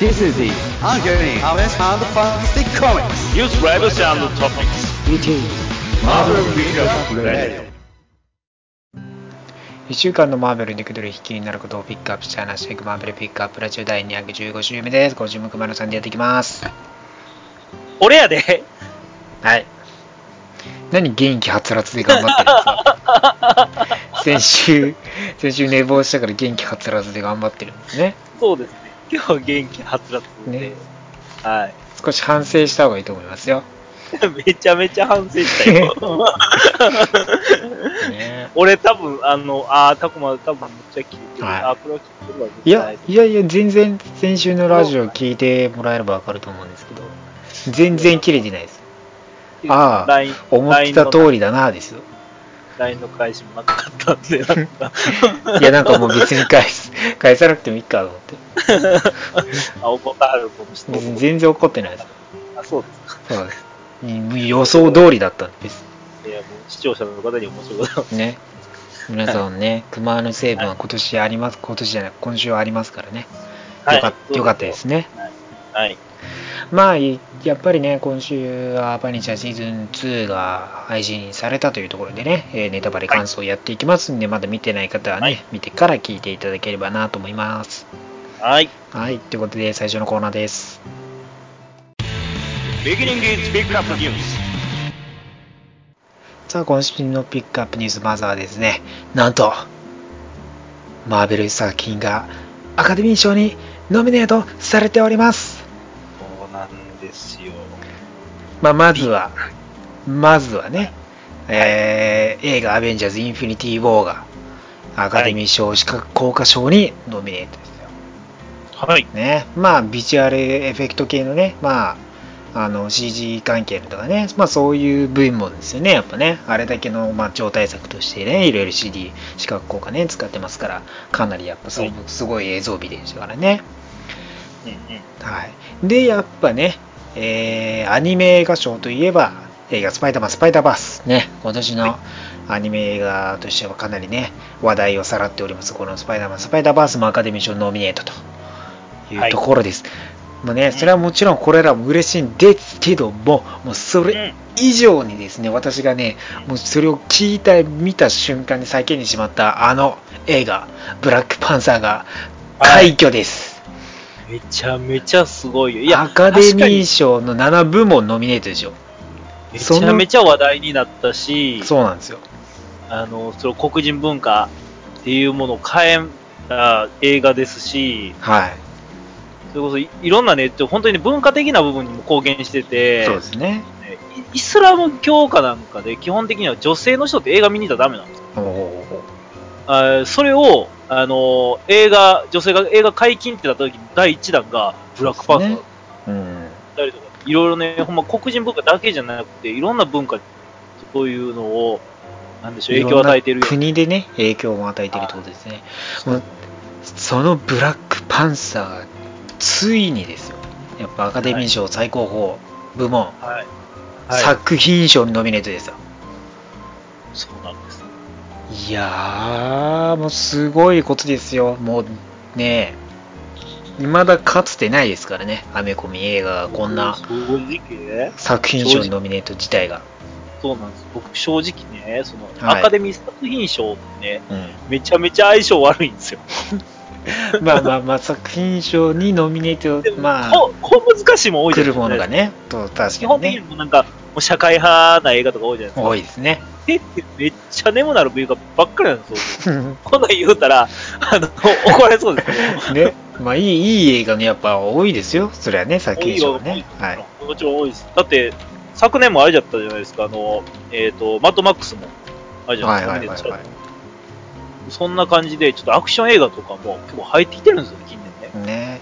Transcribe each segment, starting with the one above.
This is the ongoing Harvest and Fantastic Comics. News Riders and Topics. Meeting Marvel Pickup Radio. 1週間のマーベルにくどる引きになることをピックアップして話していくマーベルピックアップラジオ第215週目です。今週も熊野さんでやっていきます。俺やで。はい。何元気はつらつで頑張ってるんですか？先週、先週寝坊したから元気はつらつで頑張ってるんですね。そうですね。今日は元気はつらつで。ねはい。少し反省した方がいいと思いますよ。めちゃめちゃ反省したよ。ね、俺多分、あの、あー、タコマ多分めっちゃ聞いてる。はいあー、これは聞いてるわ。いや、いやいや、全然先週のラジオ聞いてもらえればわかると思うんですけど、全然切れてないです。ああ思ってた通りだなですよ。LINE の返しもなかったんで、なんか、いや、なんかもう別に返す、返さなくてもいいかと思って。あ、怒ったはるこの人。別に全然怒ってないです。あ、そうですか。そうです。予想通りだったんです。いや、もう視聴者の方に面白いことね。皆さんね、熊の成分は今年あります、今年じゃない、今週はありますからね。よかよかったですね。はい。まあ、いやっぱりね、今週はパニチャーシーズン2が配信されたというところでね、えーネタバレ感想をやっていきますんで、まだ見てない方はね、はい見てから聞いていただければなと思います。はい。はい、ということで最初のコーナーです。さあ、今週のピックアップニュース、まずはですね、なんと、マーベル作品がアカデミー賞にノミネートされております。ですよ。まあ、まずは、まずはね、えー映画アベンジャーズ・インフィニティ・ウォーがアカデミー賞視覚効果賞にノミネートですよ。はい。ね、まあ、ビジュアルエフェクト系のね、まあ、あの CG 関係のとかね、まあそういう部分もですよね、やっぱね、あれだけの、まあ、超大作としてね、いろいろ CD 視覚効果ね、使ってますから、かなりやっぱすご,、はいすごい映像美でしたからね。うんうん。はい。で、やっぱね、えーアニメ映画賞といえば、映画スパイダーマン、スパイダーバース。ね、今年のアニメ映画としてはかなりね、話題をさらっております。このスパイダーマン、スパイダーバースもアカデミー賞ノミネートというところです。もうね、それはもちろんこれらも嬉しいんですけども、もうそれ以上にですね、私がね、もうそれを聞いた、見た瞬間に叫んでしまったあの映画、ブラックパンサーが快挙です。めちゃめちゃすごいよ。いや、アカデミー賞の7部門ノミネートでしょ。めちゃめちゃ話題になったし、そうなんですよ。あの、その黒人文化っていうものを変えた映画ですし、はい。それこそいいろんなね、本当に文化的な部分にも貢献してて、そうですね。イイスラム教かなんかで基本的には女性の人って映画見に行ったらダメなんですよ。あーそれを、あの映画、女性が映画解禁ってなった時に第一弾がブラックパンサーだっうん。たりとか、いろいろね、ほんま黒人文化だけじゃなくて、いろんな文化にそういうのを、なんでしょう、影響を与えてる国でね、影響を与えてるってことですね。そのブラックパンサーが、ついにですよ。やっぱアカデミー賞最高峰部門、はい。はい。作品賞にノミネートですよ。そうなん。いやー、もうすごいことですよ。もうね、未だかつてないですからね。アメコミ映画がこんな作品賞にノミネート自体が。そうなんです。僕正直ね、その、はいアカデミー作品賞ってね、うん。めちゃめちゃ相性悪いんですよ。まあまあまあ、作品賞にノミネート、まあ、こ小難しいもん多いですか。ものがね、と確基本的にかにね、もなんか、もう社会派な映画とか多いじゃないですか。多いですね。えってめっちゃ眠なる映画ばっかりなんですよ。こんなん言うたら、あの、怒られそうですけど。ね、まあいい、いい映画のやっぱ多いですよ。それはね、作品賞はね。はい。もちろん多いです。だって、昨年もあれだったじゃないですか、あの、えっ、と、マッドマックスも、あれじゃなはいいですか。そんな感じで、ちょっとアクション映画とかも結構入ってきてるんですよ、近年ね。ね。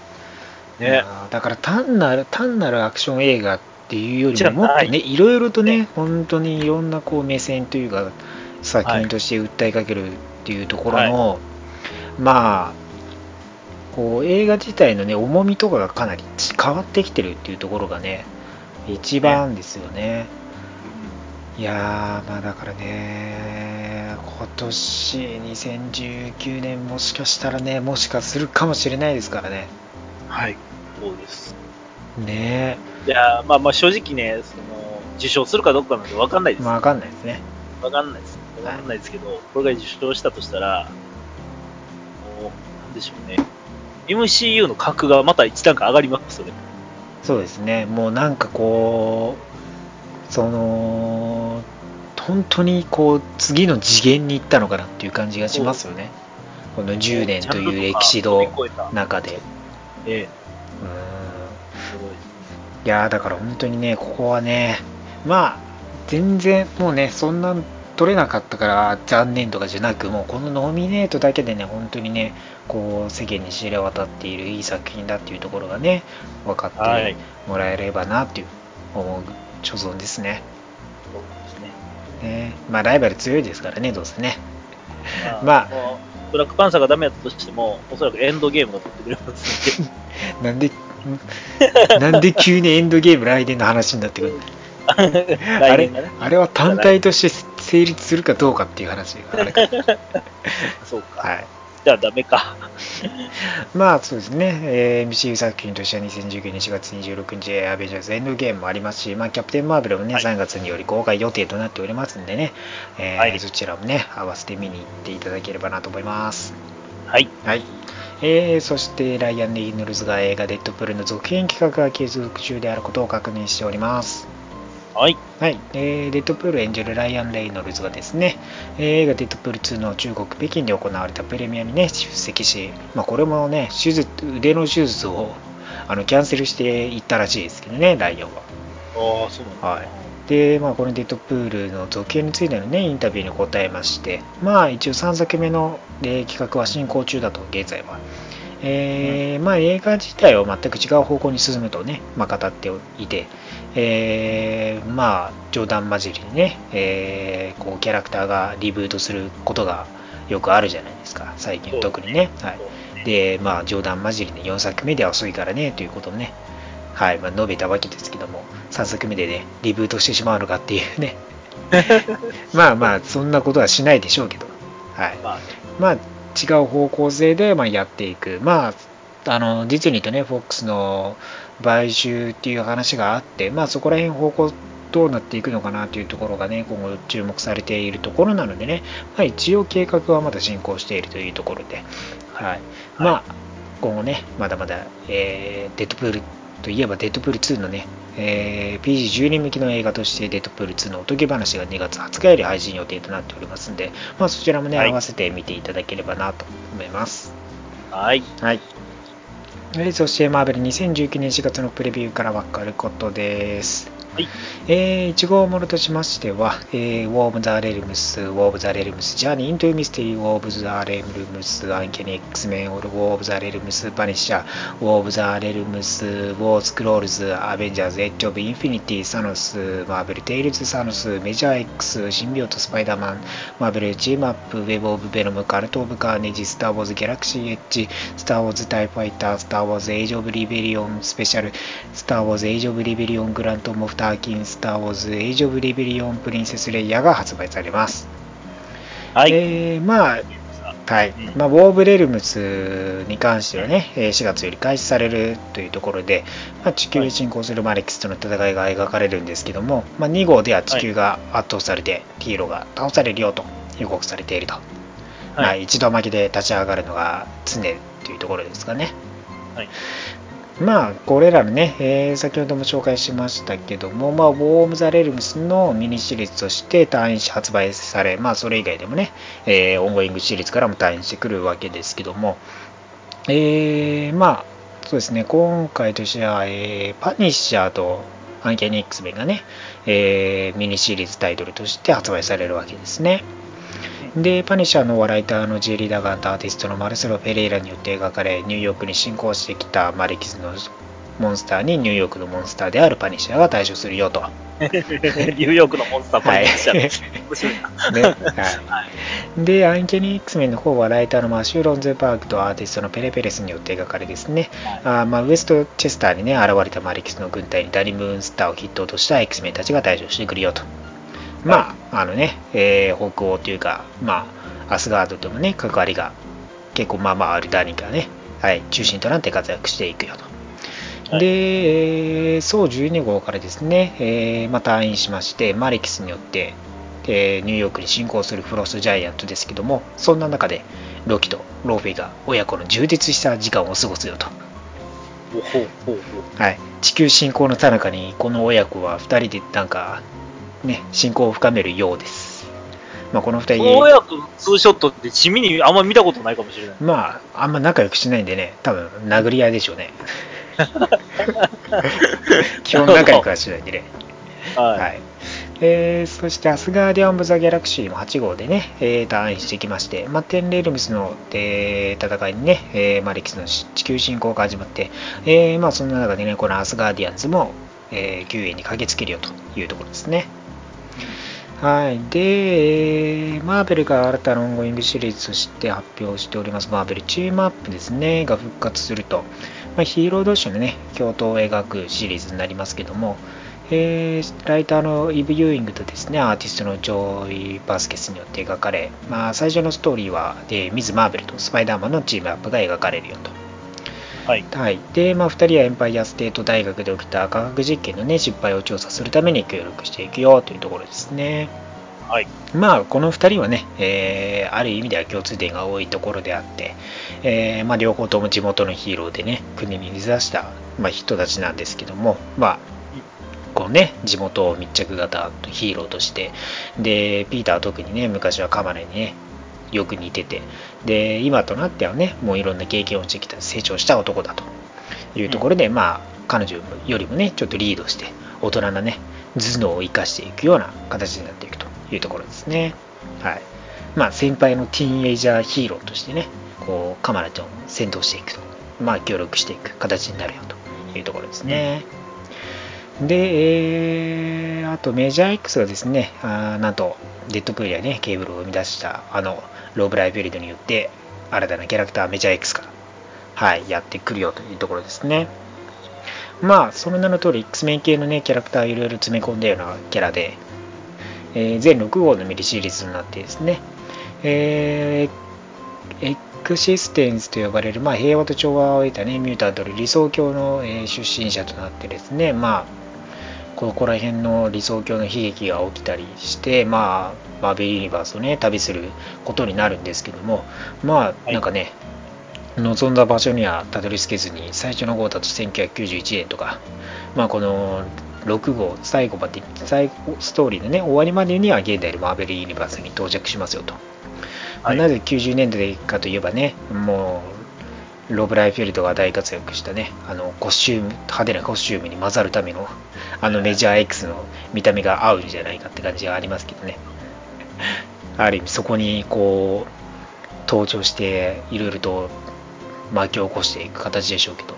ね。まあだから単なる、単なるアクション映画っていうよりももっとね、いろいろとね、本当にいろんなこう目線というか、作品として訴えかけるっていうところの、まあ、こう映画自体のね、重みとかがかなり変わってきてるっていうところがね、一番ですよね。いやー、まあだからね、今年2019年もしかしたらね、もしかするかもしれないですからね。はい。そうです。ねいやーまあまあ正直ね、その、受賞するかどうかなんてわかんないです。まあわかんないですね。わかんないです。わかんないですけど、これが受賞したとしたら、もう、なんでしょうね。MCU の格がまた一段階上がりますよね。そうですね。もうなんかこう、その、本当にこう、次の次元に行ったのかなっていう感じがしますよね。この10年という歴史の中で。ええうん。いやーだから本当にね、ここはね、まあ、全然もうね、そんな取れなかったから残念とかじゃなく、もうこのノミネートだけでね、本当にね、こう世間に知れ渡っているいい作品だっていうところがね、分かっはいてもらえればなっていう思う所存ですね。ね。ねまあ、ライバル強いですからね、どうせね。ままあブラックパンサーがダメだったとしても、おそらくエンドゲームが取ってくれますんで。なんで、ん なんで急にエンドゲーム来年の話になってくるの？あれ来年がね。あれは単体として成立するかどうかっていう話があるから。そうか。はい。じゃあダメか。まあそうですね、えー MCU 作品としては2019年4月26日、アベンジャーズエンドゲームもありますし、まあ、キャプテン・マーベルもね、はい3月により公開予定となっておりますんでね、えーはいそちらもね、合わせて見に行っていただければなと思います。はい。はい。えーそして、ライアン・レイノルズが映画デッドプールの続編企画が継続中であることを確認しております。はい。はい、えーデッドプール演じるライアン・レイノルズがですね、えー映画デッドプール2の中国・北京で行われたプレミアにね、出席し、まあ、これもね、手術腕の手術をあのキャンセルしていったらしいですけどね、ライアンは。ああ、そうなんだ。はいで、まあ、このデッドプールの続編についてのね、インタビューに答えまして、まあ、一応3作目の、えー企画は進行中だと、現在は。えーまあ、映画自体は全く違う方向に進むとね、まあ、語っていて、えーまあ、冗談交じりにね、えーこうキャラクターがリブートすることがよくあるじゃないですか、最近特にね。はいで、まあ、冗談交じりに4作目では遅いからねということをね、はいまあ、述べたわけですけども、3作目でね、リブートしてしまうのかっていうね、まあまあ、そんなことはしないでしょうけど、はい、まあ違う方向性でまあやっていく、まあ、あのディズニーとね、フォックスの買収っていう話があって、まあ、そこら辺方向どうなっていくのかなというところがね、今後注目されているところなのでね、まあ、一応計画はまだ進行しているというところで、はい、まあ、今後ね、まだまだ、えーデッドプールといえばデッドプール2のね、えー PG12 向きの映画としてデッドプール2のおとぎ話が2月20日より配信予定となっておりますので、まあ、そちらもね、はい合わせて見ていただければなと思います。はい。はい。えーそして、マーベル2019年4月のプレビューから分かることです。はい。えー、1号ものとしましては、えー、ウォーム・ザ・レルムス、ウォーム・ザ・レルムス、ジャーニー・イントゥ・ミステリー、ウォーム・ザ・レルムス、アンケニ・ックスメン、ウォーム・ザ・レルムス、パニッシャー、ウォーム・ザ・レルムス、ウォー・スクロールズ、アベンジャーズ、エッジ・オブ・インフィニティ、サノス、マーベル・テイルズ・サノス、メジャー X、シンビオト・スパイダーマン、マーベル・チームアップ、ウェブ・オブ・ベノム、カルト・オブ・カーネジ、スター・ウォーズ・ギャラクシー・エッジ、スター・ウォーズ・タイファイター、スター・ウォーズ・エイジ・オブ・リベリオン・スペシャル、スター・ウォーズ・エイジ・オブ・リベリオン・グラント・モフ・ターキン、スター・ウォーズ・エイジ・オブ・リベリオン・プリンセス・レイヤーが発売されます。はい。えーまあ、はいうんまあ、ウォーブ・レルムスに関してはね、えー4月より開始されるというところで、まあ、地球へ侵攻するマレックスとの戦いが描かれるんですけども、まあ、2号では地球が圧倒されて、ヒーローが倒されるよと予告されていると、まあ、はい。一度負けで立ち上がるのが常というところですかね。はい。まあ、これらのね、えー先ほども紹介しましたけども、まあ、ウォーム・ザ・レルムスのミニシリーズとして単位発売され、まあ、それ以外でもね、えーオンゴイングシリーズからも単位してくるわけですけども、えーまあ、そうですね、今回としては、えーパニッシャーとアンキャニ X メンがね、えーミニシリーズタイトルとして発売されるわけですね。で、パニッシャーのライターのジェリー・ダガンとアーティストのマルセロ・ペレイラによって描かれ、ニューヨークに侵攻してきたマレキズのモンスターにニューヨークのモンスターであるパニッシャーが対処するよと。ニューヨークのモンスターパはいニッシャー。面白いな。ねはい、で、アンケニー X メンの方はライターのマシュー・ロンゼパークとアーティストのペレペレスによって描かれですね、あーまあ、ウエストチェスターにね、現れたマレキスの軍隊にダリムーンスターを筆頭とした X メンたちが対処してくるよと。まあ、あのね、えー北欧というか、まあ、アスガードともね、関わりが結構まあまああるダニがね、はい、中心となって活躍していくよと。はいで、えー、そう12号からですね、えーまた退院しまして、マレキスによって、えーニューヨークに侵攻するフロストジャイアントですけども、そんな中で、ロキとローフェイが親子の充実した時間を過ごすよと。はい、地球侵攻の最中にこの親子は2人でなんかね信仰を深めるようです、まあ、この2う。この人親子のツーショットって地味にあんま見たことないかもしれない。まああんま仲良くしないんでね多分殴り合いでしょうね 基本仲良くはしないんでねはい。はいえーそしてアスガーディアン・オブ・ザ・ギャラクシーも8号でね、えー、タイインしてきまして、まあ、テンレルムズの、えー戦いにね、えーマレキスの地球侵攻が始まって、えーまあ、そんな中でね、このアスガーディアンズも、えー救援に駆けつけるよというところですね。はい。で、マーベルが新たなオンゴーイングシリーズとして発表しております、マーベルチームアップですね、が復活すると、まあ、ヒーロー同士のね、共闘を描くシリーズになりますけども、えーライターのイブ・ユーイングとですね、アーティストのジョイ・バスケスによって描かれ、まあ、最初のストーリーは、えーミズ・マーベルとスパイダーマンのチームアップが描かれるよと。はい。はい、で、まあ、2人はエンパイアステート大学で起きた科学実験の、ね、失敗を調査するために協力していくよというところですね。はい。まあ、この2人はね、えーある意味では共通点が多いところであって、えーまあ、両方とも地元のヒーローでね、国に根ざした、まあ、人たちなんですけども、まあ、こうね、地元密着型ヒーローとして、で、ピーターは特にね、昔はカマレにね、よく似てて、で、今となってはね、もういろんな経験をしてきた、成長した男だというところで、まあ、彼女よりもね、ちょっとリードして、大人なね、頭脳を生かしていくような形になっていくというところですね。はい。まあ、先輩のティーンエイジャーヒーローとしてね、こう、カマラちゃんを先導していくと、まあ、協力していく形になるよというところですね。で、えーあとメジャー X がですね、あーなんと、デッドプールやね、ケーブルを生み出した、あの、ローブライフィールドによって、新たなキャラクターメジャー X が、はい、やってくるよというところですね。まあ、その名の通り、X メン系のね、キャラクターいろいろ詰め込んだようなキャラで、えー全6号のミリシリーズになってですね、えーエクシステンスと呼ばれる、まあ、平和と調和を得た、ね、ミュータントの理想郷の、えー出身者となってですね、まあ、ここら辺の理想郷の悲劇が起きたりして、まあ、マーベルユニバースをね、旅することになるんですけども、まあ、いなんかね、望んだ場所にはたどり着けずに、最初の号だと1991年とか、まあ、この6号、最後まで、最後ストーリーのね、終わりまでには現代のマーベルユニバースに到着しますよと。まあはいなぜ90年代かといえばね、もう、ロブ・ライフィールドが大活躍したね、あのコスチューム、派手なコスチュームに混ざるための、あのメジャー X の見た目が合うんじゃないかって感じがありますけどね。ある意味そこにこう、登場して、いろいろと巻き起こしていく形でしょうけど、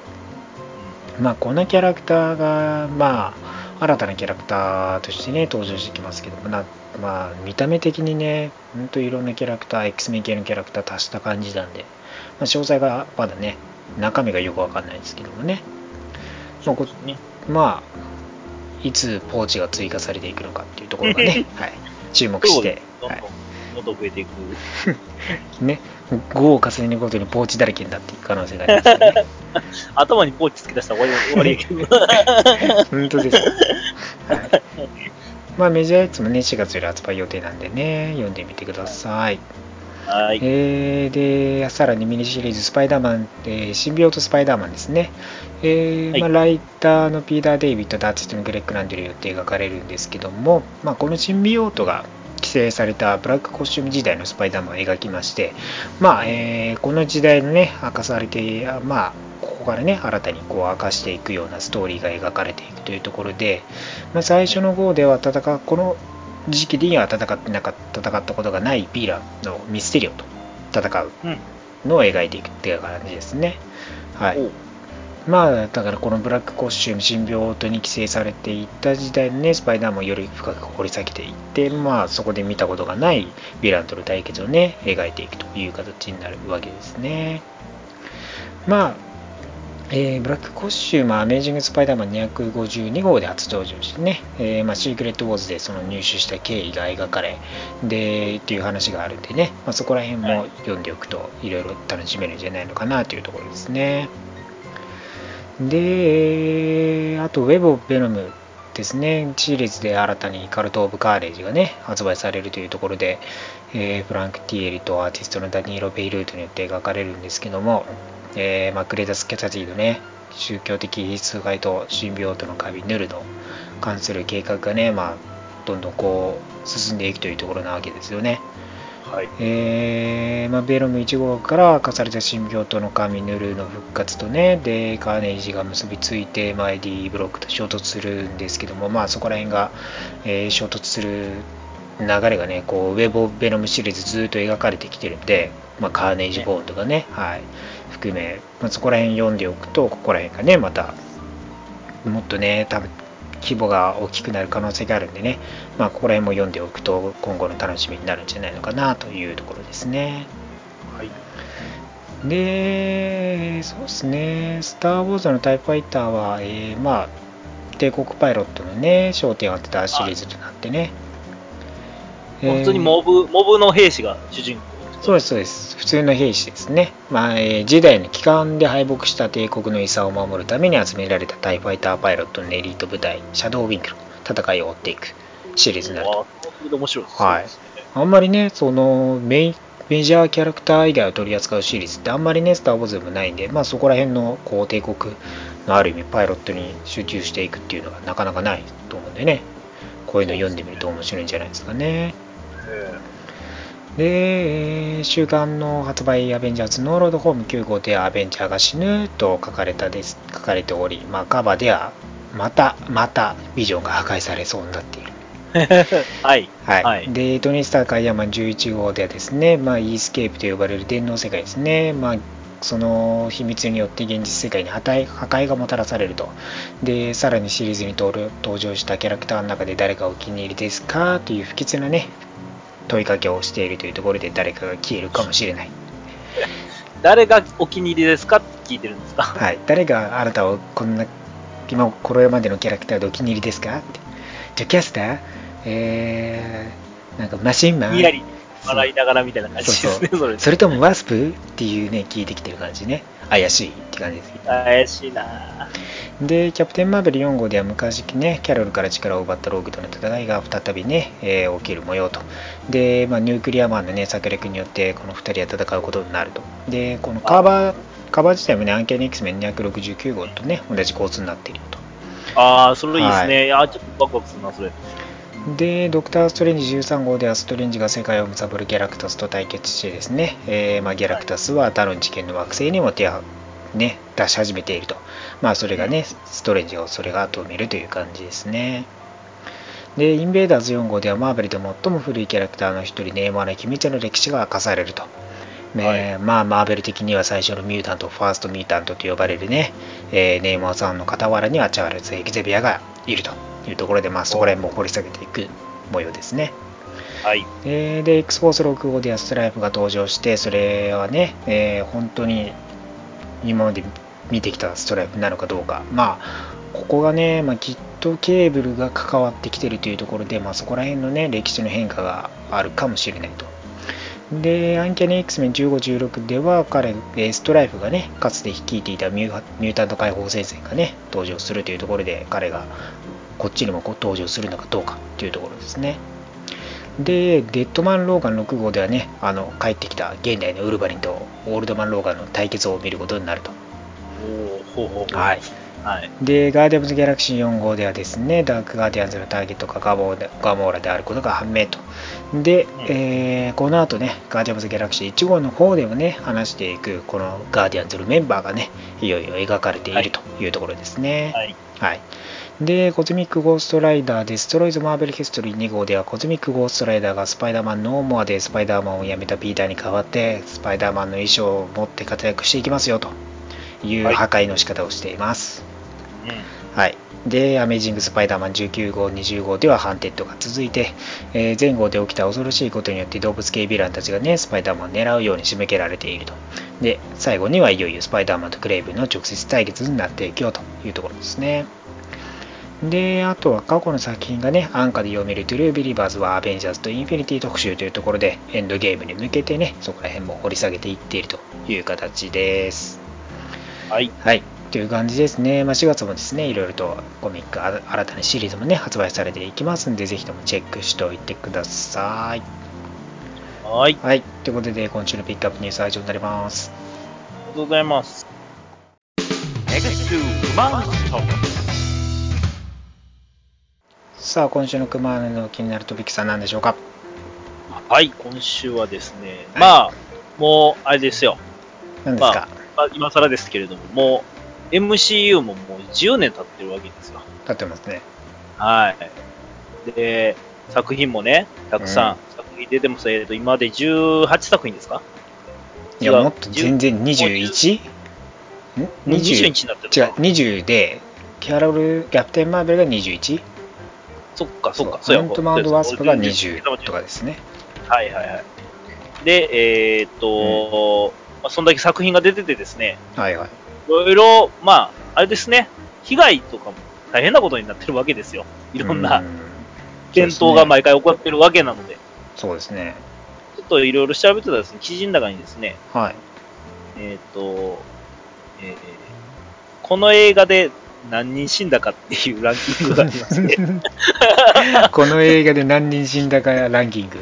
まあ、このキャラクターが、まあ、新たなキャラクターとしてね、登場してきますけども、なまあ、見た目的にね、ほんといろんなキャラクター、X メン系のキャラクター足した感じなんで、まあ、詳細がまだね、中身がよくわかんないですけどもね、まあこまあ、いつポーチが追加されていくのかっていうところがね、はい、注目して、はいどんどん、どんどん増えていく。ね、5を重ねるごとにポーチだらけになっていく可能性がありますよね。頭にポーチつけ出したら終わりやけど。本当です。はい。まあメジャー X もね、4月より発売予定なんでね、読んでみてください。はい。えー、で、さらにミニシリーズ、スパイダーマン、えーシンビオートスパイダーマンですね。えーはいまあ、ライターのピーター・デイビッドとアーティストのグレッグ・ランデルによって描かれるんですけども、まあ、このシンビオートが規制されたブラックコスチューム時代のスパイダーマンを描きまして、まあえーこの時代のね、明かされて、まあ、ここからね、新たにこう明かしていくようなストーリーが描かれていくというところで、まあ、最初の号では戦う、この時期には戦ってなかった、戦ったことがないヴィーランのミステリオと戦う。のを描いていくっていう感じですね。はい。まあ、だからこのブラックコスチューム、神病とに規制されていった時代のね、スパイダーマンをより深く掘り下げていって、まあ、そこで見たことがないヴィランとの対決をね、描いていくという形になるわけですね。まあ、えーブラックコスチュームはアメージング・スパイダーマン252号で初登場してね、えーまあ、シークレット・ウォーズでその入手した経緯が描かれ、で、っていう話があるんでね、まあ、そこら辺も読んでおくといろいろ楽しめるんじゃないのかなというところですね。で、あと、ウェブ・オブ・ベノムですね、シリーズで新たにカルト・オブ・カーレージがね、発売されるというところで、えーフランク・ティエリとアーティストのダニーロ・ベイルートによって描かれるんですけども、えーまあ、クレタス・キャタジーのね、宗教的必須害とシンビオートのカビヌルの関する計画がね、まあ、どんどんこう進んでいくというところなわけですよね。はい。えーまあ、ベノム1号から明かされたシンビオートの神ヌルの復活とねでカーネイジが結びついて、まあ、エディブロックと衝突するんですけども、まあ、そこら辺が、えー衝突する流れがねこうウェブ・オブ・ベノムシリーズずっと描かれてきてるんで、まあ、カーネイジ・ボーンとかね、はい、含め、まあ、そこら辺読んでおくとここら辺がねまたもっとね多分規模が大きくなる可能性があるんでね、まあ、ここら辺も読んでおくと今後の楽しみになるんじゃないのかなというところですね。はい。で、そうですね、スター・ウォーズのタイプファイターは、えーまあ、帝国パイロットのね、焦点を当てたシリーズとなってね。本当にえーモブ、モブの兵士が主人公。そうです、そうです。普通の兵士ですね。まあ、えー時代の帰還で敗北した帝国の遺産を守るために集められたタイファイターパイロットのエリート部隊、シャドウウィンクの戦いを追っていくシリーズになると。面白いです。はいあんまりね、そのメインメジャーキャラクター以外を取り扱うシリーズってあんまりね、スター・ウォーズでもないんで、まあそこら辺のこう帝国のある意味パイロットに集中していくっていうのがなかなかないと思うんでね、こういうの読んでみると面白いんじゃないですかね。えで、えー週刊の発売アベンジャーズのロードホーム9号ではアベンジャーが死ぬと書かれたです書かれており、まあカバーではまたまたビジョンが破壊されそうになっている。えはい。はい。はいで、トニー・スターク・アイアンマン11号ではですね、まあ、イースケープと呼ばれる電脳世界ですね。まあ、その秘密によって現実世界に破壊破壊がもたらされると。で、さらにシリーズに登場したキャラクターの中で誰がお気に入りですか？という不吉なね、問いかけをしているというところで誰かが消えるかもしれない。誰がお気に入りですかって聞いてるんですか？はい。誰があなたをこんな、今、これまでのキャラクターでお気に入りですか？って。じゃあ、キャスター？えー、なんかマシンマン？にやり笑いながらみたいな感じですね、それ。それともワスプ？っていうね、聞いてきてる感じね。怪しいって感じです。怪しいなで、キャプテン・マーベル4号では昔ね、キャロルから力を奪ったローグとの戦いが再びね、えー起きる模様と。で、まあ、ニュークリアマンのね、策略によってこの2人は戦うことになると。で、このカバー、カバー自体もね、アンケーニ X メン269号とね、同じ構図になっていると。ああ、それいいですね。はいい、や、ちょっとワクワクするな、それ。で、ドクター・ストレンジ13号ではストレンジが世界を貪るギャラクタスと対決してですね、えーまあ、ギャラクタスは他の事件の惑星にも手を、ね、出し始めていると。まあそれがね、ストレンジをそれが止めるという感じですね。で、インベーダーズ4号ではマーベルで最も古いキャラクターの一人、ネーマーの秘密の歴史が明かされると。ねはいまあ、マーベル的には最初のミュータント、ファーストミュータントと呼ばれるね、えーネーマーさんの傍らにはチャールズ・エキゼビアがいるというところで、まあ、そこら辺も掘り下げていく模様ですね。はい。えーで、X フォース6号ではストライプが登場して、それはね、えー本当に今まで見てきたストライプなのかどうか。まあ、ここがね、まあ、きっとケーブルが関わってきてるというところで、まあ、そこら辺のね、歴史の変化があるかもしれないと。で、アンキャニ X メン15、16では彼、えーストライプがね、かつて率いていたミューミュータント解放戦線がね、登場するというところで、彼がこっちにもこう登場するのかどうかというところですね。で、デッドマン・ローガン6号ではね、あの帰ってきた現代のウルヴァリンとオールドマン・ローガンの対決を見ることになると。おおほうほうほう。はい。はい。で、ガーディアンズ・ギャラクシー4号ではですね、ダーク・ガーディアンズのターゲットがガモーガモーラであることが判明と。で、えーこの後ね、ガーディアンズ・ギャラクシー1号の方でもね、話していく、このガーディアンズのメンバーがね、いよいよ描かれているというところですね。はい。はい。で、コズミック・ゴーストライダーデストロイズ・マーベル・ヒストリー2号では、コズミック・ゴーストライダーがスパイダーマン・ノーモアでスパイダーマンを辞めたピーターに代わって、スパイダーマンの衣装を持って活躍していきますよというはい破壊の仕方をしています。うん。はい。で、アメージング・スパイダーマン19号、20号ではハンテッドが続いて、えー前後で起きた恐ろしいことによって動物系ヴィランたちがね、スパイダーマンを狙うように仕向けられていると。で、最後にはいよいよスパイダーマンとクレイブンの直接対決になっていくよというところですね。で、あとは過去の作品がね、安価で読めるトゥルービリバーズはアベンジャーズとインフィニティ特集というところで、エンドゲームに向けてね、そこら辺も掘り下げていっているという形です。はい。はい。という感じですね。まあ、4月もですね、いろいろとコミック、あ新たなシリーズもね、発売されていきますんで、ぜひともチェックしておいてください。はい。あはい。ということで、今週のピックアップニュースは以上になります。りがとうございます。さあ、今週のクマの気になるトピックさん何でしょうか？はい、今週はですね、はいまあ、もう、あれですよ。何ですか、まあ、今更ですけれども、もう、MCU ももう10年経ってるわけですよ。立ってますね。はい。で、作品もね、たくさん、うん作品出てます。えっと、今まで18作品ですか？いや、もっと全然 21? ん ?20 日になってる違う、20で、キャロル、キャプテン・マーベルが 21? そっか、そっか、アントマンワスプがそう20そうとかですね。はいはいはい。で、えーっと、まあ、そんだけ作品が出ててですね、はいはい。いろいろ、まあ、あれですね、被害とかも大変なことになってるわけですよ。いろんなう戦闘が毎回起こってるわけなので、そうですね。ちょっといろいろ調べてたらですね、記事の中にですね、はい。えーっと、えーこの映画で何人死んだかっていうランキングがありまして、この映画で何人死んだかランキング。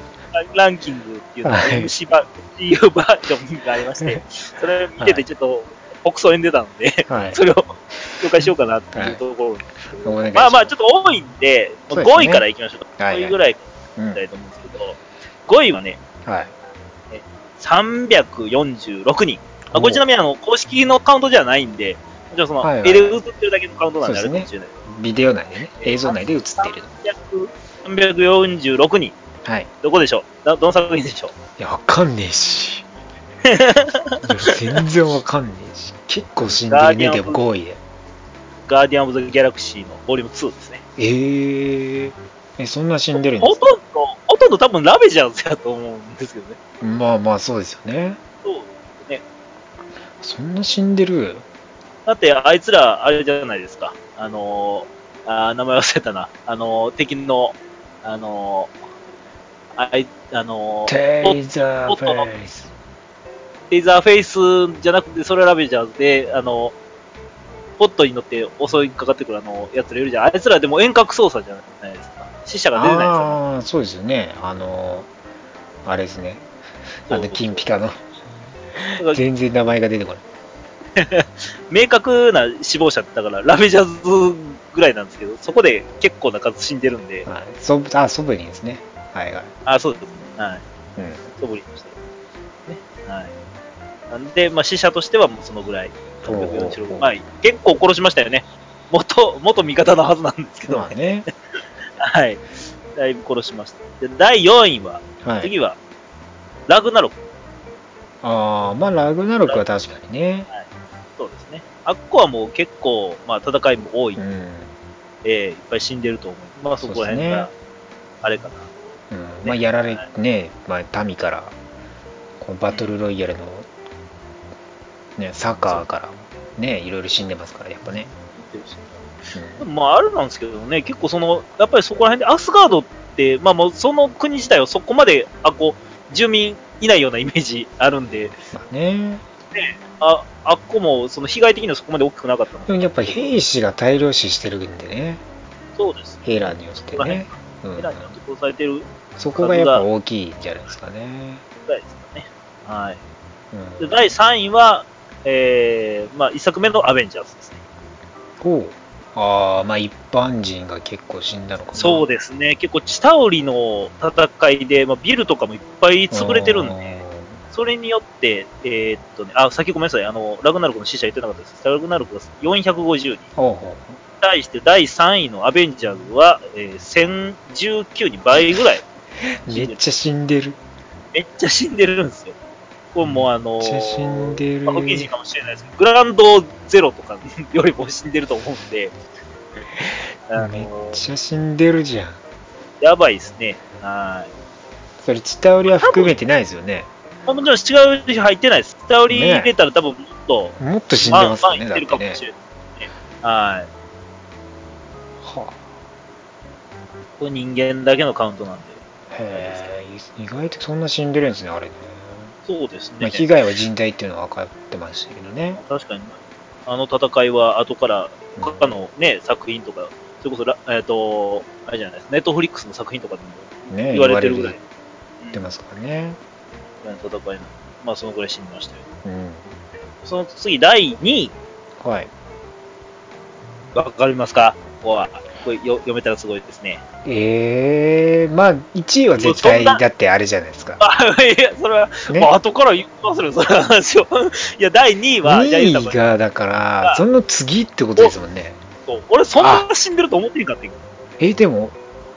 ランキングっていうのがはい MC バージョンがありまして、それ見ててちょっと、北総演出たので、はい。それを紹介しようかなっていうところなんですけど、お願いしまあまあ、ちょっと多いんで、ですね5位からいきましょう。はいはい5位ぐらいうんいきたいと思うんですけど、5位はね、はい。346人。これちなみにあの、公式のカウントじゃないんで、もちろんその、はいはい絵で映ってるだけのカウントなんであるかもしれない。ビデオ内でね、映像内で映っている。300 346人。はい。どこでしょう？だどの作品でしょう？いや、わかんねえし。全然わかんねえし。結構死んでるね、でも5位で。ガーディアン・オブ・ザ・ギャラクシーのボリューム2ですね。えー、え、そんな死んでるんですほとんど、ほとんど多分ラベジャーズやと思うんですけどね。かまあまあ、そうですよね。そうですね。そんな死んでる？だって、あいつら、あれじゃないですか。あのー、あー名前忘れたな。あのー、敵の、あのー、あい、あのー、テイザーフェイス。テイザーフェイスじゃなくて、それはラベジャーズで、あの、ポッドに乗って襲いかかってくるあの、やつらいるじゃん。あいつらでも遠隔操作じゃないですか。死者が出てないですよ、ね。ああ、そうですよね。あの、あれですね。あの、金ピカの。全然名前が出てこない。明確な死亡者だから、ラベジャーズぐらいなんですけど、そこで結構な数死んでるんで、はい、ソブあ、ソブリンですね。はいはい。あ、そうですね。はい。うん。ソブリンとして。ね。はい。なんで、まあ、死者としてはもうそのぐらい。ほうほうほう646まあ、結構殺しましたよね。元、元味方のはずなんですけどまあね。はい。だいぶ殺しました。で、第4位は、はい。次は、ラグナロク。ああ、まあ、ラグナロクは確かにね。そうですね。あっこはもう結構、まあ、戦いも多い、うん。ええいっぱい死んでると思う。まあ、そこら辺が、あれかな。うん、まあ、やられね、まあ、民から、このバトルロイヤルの、ね、サッカーから、ね、いろいろ死んでますから、やっぱね。でもまあ、あれなんですけどね、結構その、やっぱりそこら辺でアスガードって、まあもうその国自体はそこまで、あ、こう、住民いないようなイメージあるんで、まあね。あ、あっこも、その被害的にはそこまで大きくなかったのやっぱり兵士が大量死してるんでね、そうです。ヘイラーによってね。うんヘラによって殺されてるそこがやっぱ大きいんじゃないですかね。ぐらいですかね。はい。うんで、第3位は、えー、まあ、1作目のアベンジャーズですね。ほう。ああ、まあ一般人が結構死んだのかな。そうですね。結構、チタウリの戦いで、まあ、ビルとかもいっぱい潰れてるんで、それによって、えーっとね、あ、先ごめんなさい。あの、ラグナロクの死者言ってなかったです。ラグナロクが450人。にほうほ対して第3位のアベンジャーズは、えー、1019人倍ぐらい。う。めっちゃ死んでる。めっちゃ死んでるんですよ。これもうあのめっちゃ死んでるまあ、不謹慎かもしれないですけど、グランドゼロとか よりも死んでると思うんで、あめっのちゃ死んでるじゃん。やばいですね。はい。それ、チタウリは含めてないですよね。まあ、もちろん違う人入ってないです。伝わり入れたら多分もっと、もっと死んでますよね、まあてるかもし。れないですね。はい。はこれ人間だけのカウントなんで。あ、へえ、意外とそんな死んでるんですね、あれね。そうですね。まあ、被害は甚大っていうのは分かってましたけどね。確かに。あの戦いは後から他のね、作品とか、それこそラ、えっ、と、あれじゃないですネットフリックスの作品とかでもね言われてるぐらい。言ってますからね。うん戦いの。まあ、そのぐらい死にましたよ。うん。その次、第2位。はい。わかりますか？ここは。これよ読めたらすごいですね。えー、まあ、1位は絶対だってあれじゃないですか。あ、いや、それは、ねまあ、後から言いますよ、それは話を。いや、第2位は、じゃあ言うた2位らが、だから、その次ってことですもんね。そう俺、そんな死んでると思ってんかって。え、でも、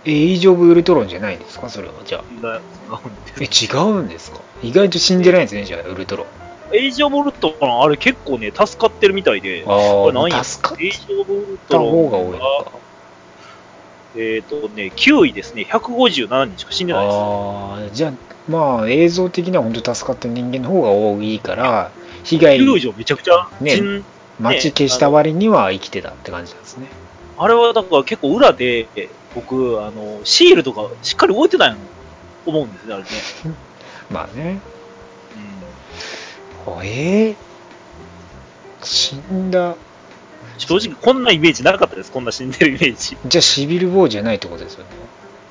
エイジ・オブ・ウルトロンじゃないんですか？それは。じゃあ。違うんですか？意外と死んでないんですね、じゃあ、ウルトロン。エイジ・オブ・ウルトロン、あれ結構ね、助かってるみたいで。あこれ何位あ、助かっエイジ・オブ・ウルたトが多いのか。えっ、とね、9位ですね、157人しか死んでないです。ああ、じゃあ、まあ、映像的には本当助かった人間の方が多いから、被害、救助めちゃくちゃね死ん、待ち消した割には生きてたって感じなんですね。あれはだから結構裏で、僕、あの、シールとかしっかり置いてたん思うんですね、あれね。まあね。うんあえー、死んだ。正直こんなイメージなかったです、こんな死んでるイメージ。じゃあ、シビル・ウォーじゃないってことですよね。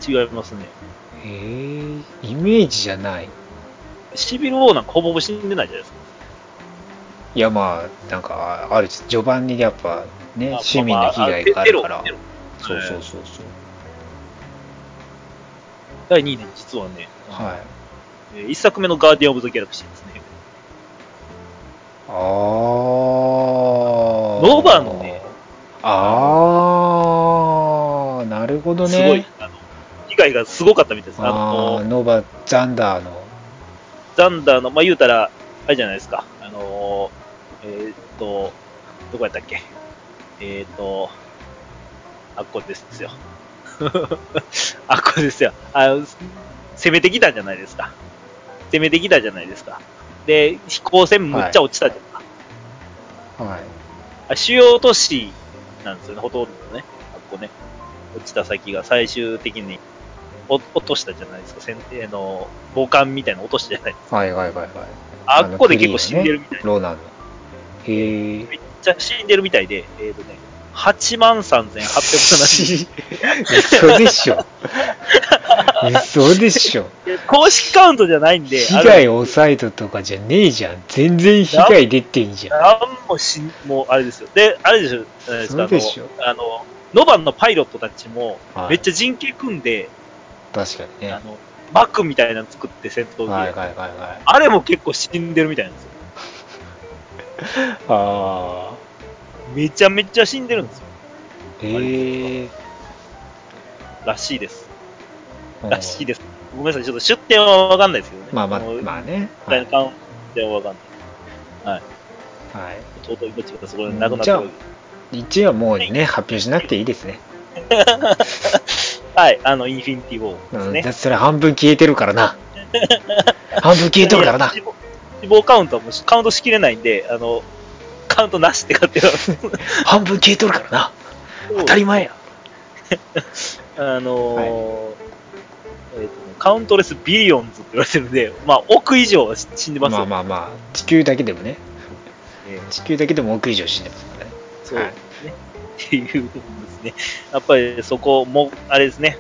違いますね。えー、イメージじゃない。シビル王なんかほぼほぼ死んでないじゃないですか。いや、まあ、なんか、ある序盤にやっぱね、まあ市民の被害があるから。そうそうそうそう。第2位ね、実はね、はい。えー一作目のガーディアン・オブ・ザ・ギャラクシーですね。あー。ノーバーのね。あー、なるほどね。すごい、あの、被害がすごかったみたいです。ああのー、ノーバー、ザンダーの。ザンダーの、まあ、言うたら、あれじゃないですか。あのー、えーっと、どこやったっけ？えーっと、あっこですよ。あっこですよ。あの、攻めてきたじゃないですか。攻めてきたじゃないですか。で、飛行船むっちゃ落ちたじゃないですか。はい。あ主要都市なんですよね、ほとんどね。あっこね。落ちた先が最終的にお落としたじゃないですか。船艇の母艦みたいなの落としたじゃないですか。はいはいはいはい。あっこで結構死んでるみたいな。ローナンの。へー。めっちゃ死んでるみたいで、えっ、とね、8万3870嘘でしょ。嘘でしょ。公式カウントじゃないんで、被害オサイドとかじゃねえじゃん。全然被害出てんじゃん。あんもしん、もうあれですよ。で、あれでしょ、そうでしょあの、ノバンのパイロットたちもはい、めっちゃ人形組んで、確かにね。あの、バックみたいなの作って戦闘機、はいはいはいはい。あれも結構死んでるみたいなんですよ。あめちゃめちゃ死んでるんですよ。ー。へえ。らしいです。うんらしいです。ごめんなさい、ちょっと出典はわかんないですけどね。まあまあ、のまあね。実際のカウントはわかんない。はい。尊い命がそこでなくなってるわけです。一応もうね、発表しなくていいですね。はい、あの、インフィニティ・ウォーうん、ですねだ。ってそれ半分消えてるからな。半分消えてるからな。死亡カウントはもうカウントしきれないんで、あの、カウントなしって勝手な。半分消えとるからな。当たり前や。あのーえーとねカウントレスビリオンズって言われてるんで、まあ、億以上は死んでますよ。まあまあまあ、地球だけでもね。えー地球だけでも億以上死んでますからね。そうはいですね。っていうんですね。やっぱりそこも、あれですね。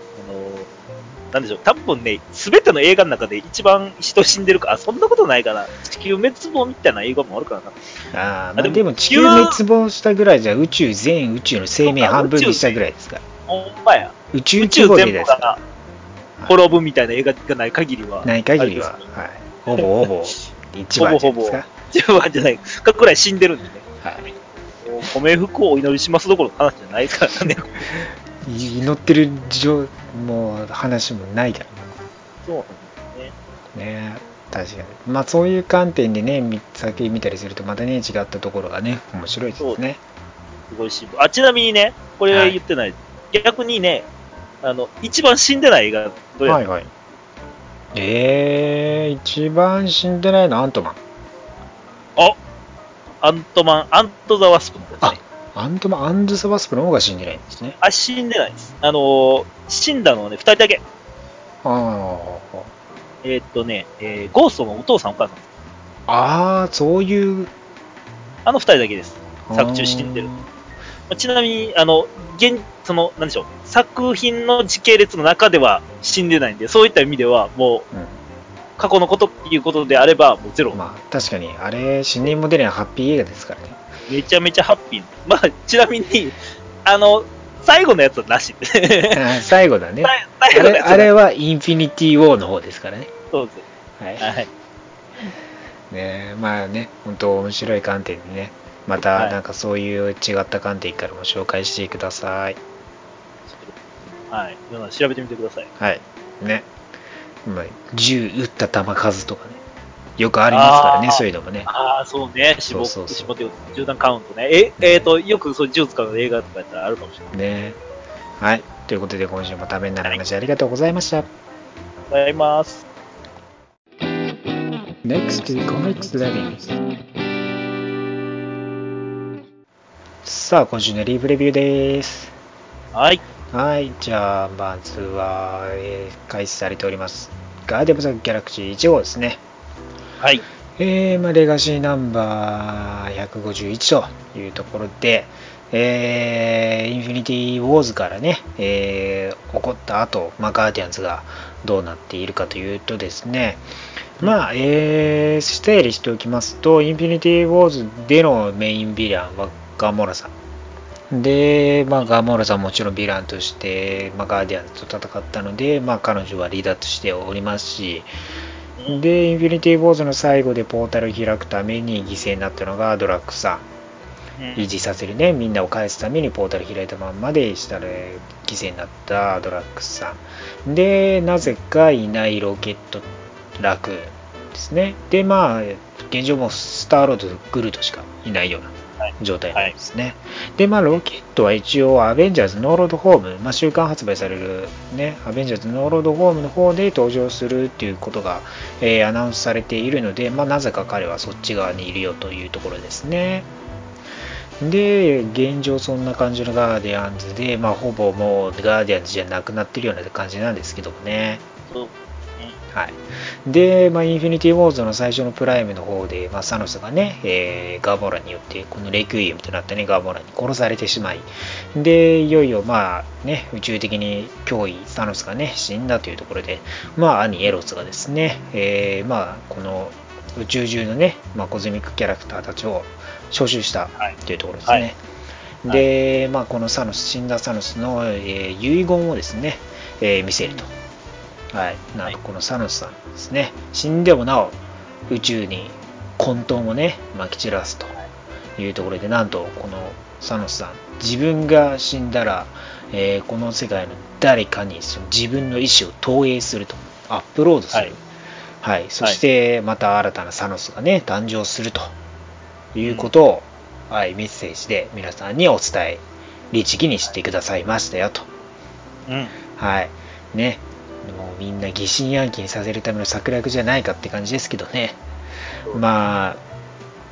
あのーなんでしょう。多分ね、すべての映画の中で一番人死んでるか、あ、そんなことないかな。地球滅亡みたいな映画もあるからな。ああ、まあ、あでも地球滅亡したぐらいじゃ宇宙全宇宙の生命半分にしたぐらいですか？ら。ほんまや。宇宙規模でですか？全部が滅ぶみたいな映画がない限りは。ら。ない限りは、はい。ほぼほぼ 一番じゃないですか？自分はじゃない。かくらい死んでるんでね。はい。ご冥福をお祈りしますどころの話じゃないからね。祈ってる情もう話もないからそうなんですね。ね確かに。まあそういう観点でねみ先見たりするとまたね違ったところがね面白いですね。す。ごいしあ、ちなみにね、これは言ってない。逆にね、あの、一番死んでない映画、どれ、はいはい。えー、一番死んでないのアントマン。あアントマン、アント・ザ・ワスプのですね。アントマンアンド・ザ・ワスプの方が死んでないんですねあ、死んでないです。あのー死んだのはね、二人だけ。あえーっとね、えーゴーストのお父さんお母さん。あああそういうあの二人だけです。作中死んでる。まあちなみに、あの、現、その、なんでしょう、作品の時系列の中では死んでないんで、そういった意味では、もう、うん過去のことっていうことであれば、もうゼロ。まあ確かにあれ死人も出ないハッピー映画ですからねめちゃめちゃハッピー。まあ、ちなみに、あの、最後のやつはなし。あ最後だね後のやつはれあれはインフィニティ・ウォーの方ですからねそうです。はいはい。ねまあね本当面白い観点でねまたはいなんかそういう違った観点からも紹介してくださいはい。調べてみてください。はいねまあ銃撃った弾数とかねよくありますからねあー。そういうのもね。ああ、そうね。絞そうそうそう。絞って銃弾カウントね。え、えっ、と、よくそう銃使う映画とかやったらあるかもしれない。ね。はい。ということで今週もためになる話ありがとうございました、ございます。NEXT Comics Living さあ今週のリーブレビューです。はい。はい。じゃあまずは、えー開始されております。ガーデムズ・ギャラクシー1号ですねはい。えーまあ、レガシーナンバー151というところで、えーインフィニティ・ウォーズからね、えー起こった後、まあ、ガーディアンズがどうなっているかというとですね、まあ、えー、整理しておきますと、インフィニティ・ウォーズでのメインヴィランはガモラさん。で、まあ、ガモラさんもちろんヴィランとして、まあ、ガーディアンズと戦ったので、まあ、彼女は離脱しておりますし、で、インフィニティ・ウォーズの最後でポータルを開くために犠牲になったのがドラックスさん。維持させるね、みんなを返すためにポータル開いたまんまでしたら犠牲になったドラッグさん。で、なぜかいないロケットラクーンですね。で、まあ、現状もスターロードとグルートしかいないような状態なんですね。で、まあ、ロケットは一応、アベンジャーズノーロードホーム、まあ、週間発売されるね、アベンジャーズノーロードホームの方で登場するっていうことが、えーアナウンスされているので、まあ、なぜか彼はそっち側にいるよというところですね。で、現状そんな感じのガーディアンズで、まあ、ほぼもうガーディアンズじゃなくなってるような感じなんですけどもね。そうはい。で、まあ、インフィニティ・ウォーズの最初のプライムの方で、まあ、サノスがね、えーガモーラによって、このレクイエムとなったね、ガモーラに殺されてしまい、で、いよいよ、まあ、ね、宇宙的に脅威、サノスがね、死んだというところで、まあ、兄エロスがですね、えーまあ、この宇宙中のね、まあ、コズミックキャラクターたちを招集したというところですね。はいで、まあ、このサノス、死んだサノスの、えー遺言をですね、えー見せると。はい。なんとこのサノスさんですね、死んでもなお宇宙に混沌をね、まき散らすというところで、なんとこのサノスさん、自分が死んだら、えーこの世界の誰かにその自分の意思を投影すると、アップロードする。ははいい。そして、また新たなサノスがね、誕生するということを、はい、メッセージで皆さんにお伝え、律儀にしてくださいましたよと。うん。はい。ね。もうみんな疑心暗鬼にさせるための策略じゃないかって感じですけどね。まあ、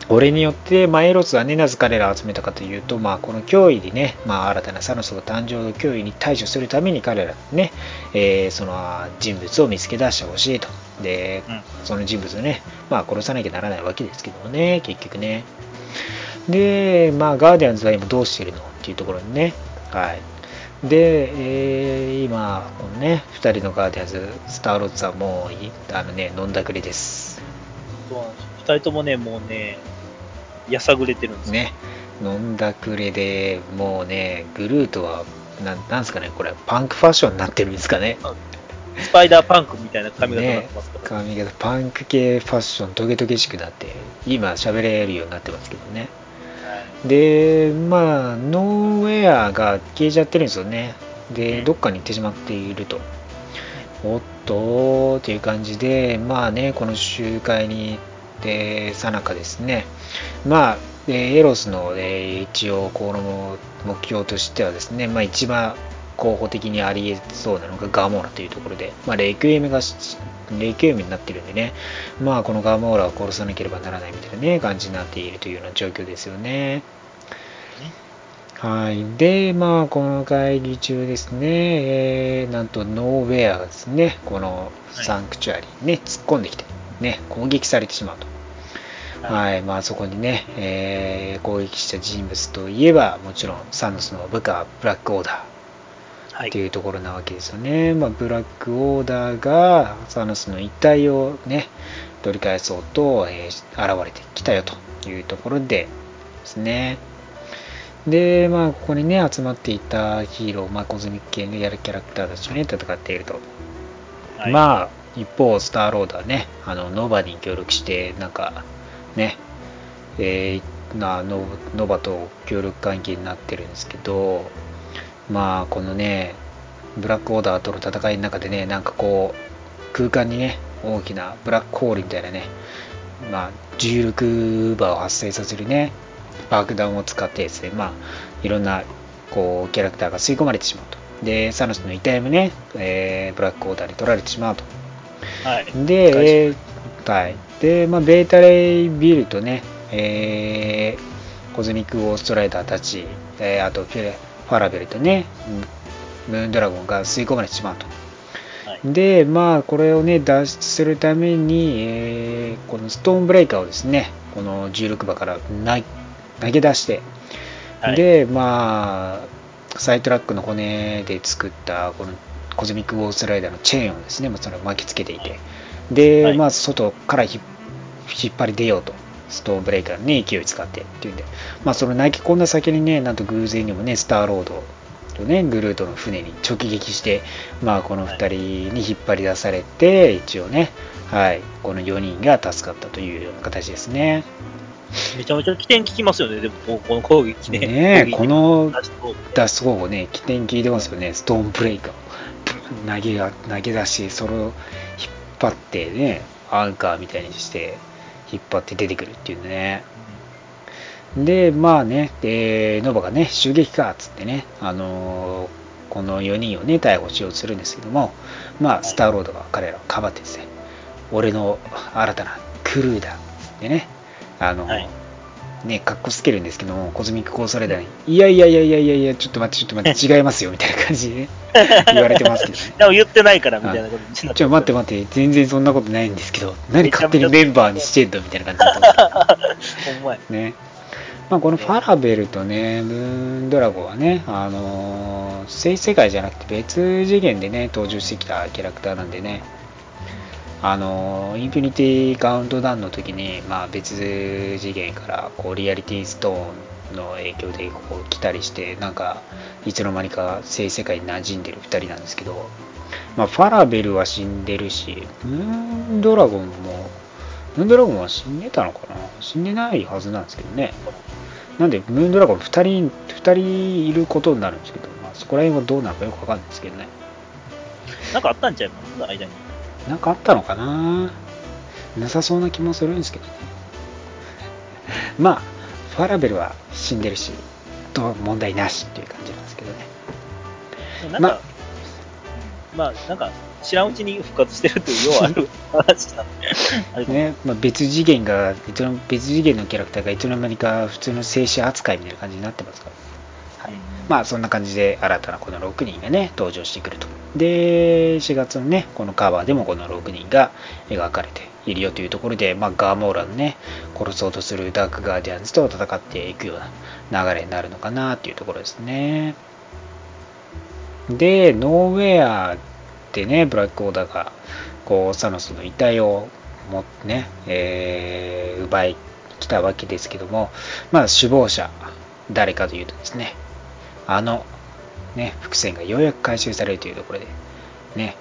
俺によって、まあ、エロスはね、なぜ彼らを集めたかというと、まあ、この脅威でね、まあ、新たなサノスが誕生の脅威に対処するために彼らにね、えーその人物を見つけ出してほしいと。で、うんその人物をね、まあ、殺さなきゃならないわけですけどもね、結局ね。で、まあ、ガーディアンズは今どうしてるのっていうところにね、はい。で、えー今、このね、2人のガーディアンズ、スターロードさんもい、あのね、飲んだくれです。そうなんですよ。二人ともね、もうね、やさぐれてるんですよ。ね、飲んだくれで、もうね、グルートは、なんなんすかね、これ、パンクファッションになってるんですかね。スパイダーパンクみたいな髪型になっねてますから。髪型、パンク系ファッション、トゲトゲしくなって、今、喋れるようになってますけどね。はいで、まあ、ノーウェアが消えちゃってるんですよね。で、うんどっかに行ってしまっていると。おっと、っていう感じで、まあね、この集会に行って、さなかですね。まあ、えーエロスの、えー一応、この目標としてはですね、まあ一番候補的にありえそうなのがガモーラというところで、まあレクイエムがし、レクイエムになってるんでね、まあこのガモーラを殺さなければならないみたいなね、感じになっているというような状況ですよね。はい。で、まあ、この会議中ですね、えー、なんと、ノーウェアがですね、このサンクチュアリにね、突っ込んできて、ね、攻撃されてしまうと。はい、まあそこにね、えー攻撃した人物といえば、もちろんサノスの部下、ブラックオーダー。はいって。いうところなわけですよね。まあ、ブラックオーダーがサノスの一体をね、取り返そうと、えー現れてきたよというところでですね。で、まあ、ここにね、集まっていたヒーロー、まあ、コズミック系のやるキャラクターたちとね、戦っていると。はい、まあ、一方、スターローダーね、あの、ノバに協力して、なんか、ね、えーなノノバと協力関係になってるんですけど、まあ、このね、ブラックオーダーとの戦いの中でね、なんかこう、空間にね、大きなブラックホールみたいなね、まあ、重力場を発生させるね、爆弾を使ってですね、まあ、いろんな、こう、キャラクターが吸い込まれてしまうと。で、サノスの遺体もね、えーブラックオーダーに取られてしまうと。はい。で、えーはい。で、まあ、ベータレイビルとね、えーコズミックゴーストライダーたち、えーあとフェレファラベルとね、ムーンドラゴンが吸い込まれてしまうと。はい。で、まあ、これをね、脱出するために、えーこのストーンブレイカーをですね、この16馬からな投げ出して、はい、で、まあ、サイトラックの骨で作ったこのコズミックゴーストライダーのチェーンをですね、まあ、それを巻きつけていて、で、はい。まあ、外からひ引っ張り出ようと、ストーンブレイカーに勢い使ってっていうんで、まあ、その投げ込んだ先にね、なんと偶然にもね、スターロードとね、グルートの船に直撃して、まあ、この2人に引っ張り出されて、一応ね、はい、この4人が助かったというような形ですね。めちゃめちゃ起点聞きますよね、でも、ここの攻撃ね。ねこの脱出方法ね、起点聞いてますよね、ストーンブレイカー。投げが投げ出し、それを引っ張ってね、アンカーみたいにして、引っ張って出てくるっていうね。で、まあね、でノバがね、襲撃かっつってね、あのーこの4人をね、逮捕しようとするんですけども、まあ、スターロードが彼らをかばってですね、俺の新たなクルーだってね、あのはいね、かっこつけるんですけども、コズミックゴーストライダーに、いやいやいやいやいやいや、ちょっと待って、ちょっと待って、違いますよ、みたいな感じでね、言われてますけどね。でも言ってないから、みたいなことちょ、待って待って、全然そんなことないんですけど、何勝手にメンバーにしてんのみたいな感じだったんですほんまや。けどね。まあ、このファイラベルとね、ムーンドラゴンはね、あのー正史世界じゃなくて別次元でね、登場してきたキャラクターなんでね、あのインフィニティカウントダウンの時に、まあ、別次元からこうリアリティストーンの影響でこう来たりして、なんかいつの間にか正世界に馴染んでる2人なんですけど、まあ、ファラベルは死んでるし、ムーンドラゴンも、ムーンドラゴンは死んでたのかな？死んでないはずなんですけどね。なんで、ムーンドラゴン2人、二人いることになるんですけど、まあ、そこら辺はどうなのかよくわかんないですけどね。なんかあったんちゃいます間に。なんかあったのかな？なさそうな気もするんですけどね。まあ、ファラベルは死んでるし、どう問題なしっていう感じなんですけどね。なんか、ままあ、なんか、知らんうちに復活してるという、要はある話なんで。ねまあ、別次元が別次元のキャラクターがいつの間にか普通の静止扱いみたいな感じになってますから、はい、まあそんな感じで新たなこの6人がね登場してくるとで4月のねこのカバーでもこの6人が描かれているよというところで、まあ、ガーモーラのね殺そうとするダークガーディアンズと戦っていくような流れになるのかなっていうところですね。でノーウェアでねブラックオーダーがこうサノスの遺体をもね、えー奪い来たわけですけども、まあ、首謀者、誰かというとですね、あの、ね、伏線がようやく回収されるというところで、ね、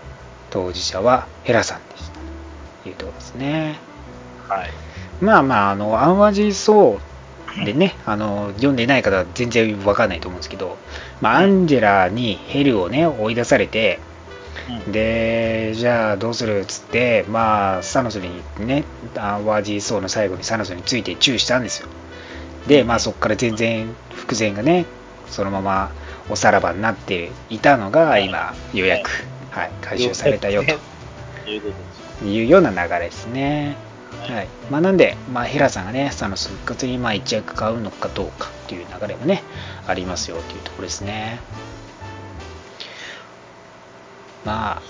当事者はヘラさんでしたというところですね。はい。まあまあ、あの、アンワジー・ソーでね、あの、読んでない方は全然わかんないと思うんですけど、まあ、アンジェラにヘルをね、追い出されて、うんで、じゃあどうするっつって、まあ、サノスにね、アンワジー・ソーの最後にサノスについてチューしたんですよ。で、まあそこから全然伏線がね、そのままおさらばになっていたのが、今、ようやく、はい、回収されたよと。というような流れですね。はいはい。まあ、なんで、まあ、ヘラさんがね、サノス復活にまあ一役買うのかどうかっていう流れもね、ありますよっていうところですね。まあ、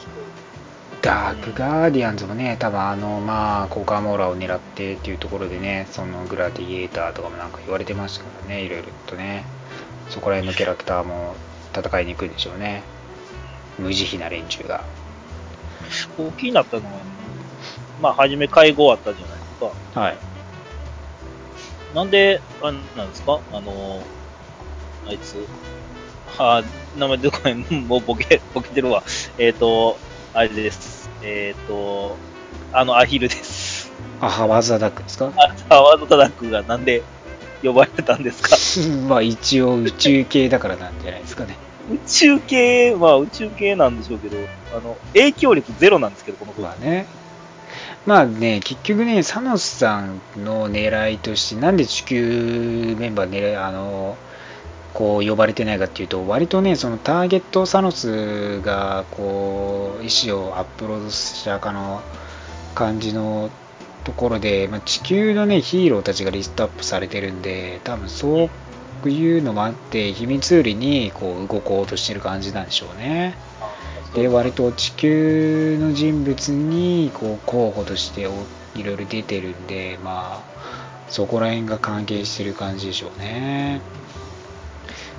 ダークガーディアンズもね、多分あの、まあ、コカ・モーラを狙ってっていうところでね、そのグラディエーターとかもなんか言われてましたからね、いろいろとね。そこら辺のキャラクターも戦いにくいんでしょうね。無慈悲な連中が。こう気になったのは、まあ、初め会合あったじゃないですか。はい。なんで、あれなんですか？あの、あいつ、は名前出てこない、もうボケ、ボケてるわ。えっ、と、あれです。えっ、と、あのアヒルです。あ、ハワーザダックですか？あハワード・タダックがなんで呼ばれたんですか？まあ一応宇宙系だからなんじゃないですかね。宇宙系、まあ宇宙系なんでしょうけど、あの、影響力ゼロなんですけど、この子。まあね。まあね、結局ね、サノスさんの狙いとして、なんで地球メンバー狙い、あの、こう呼ばれてないかっていうと、割とね、そのターゲットサノスが、こう、意思をアップロードしたかの感じのところで、まあ、地球のね、ヒーローたちがリストアップされてるんで、多分そういうのもあって、秘密裏にこう動こうとしてる感じなんでしょうね。で割と地球の人物にこう候補としておいろいろ出てるんでまあそこら辺が関係してる感じでしょうね。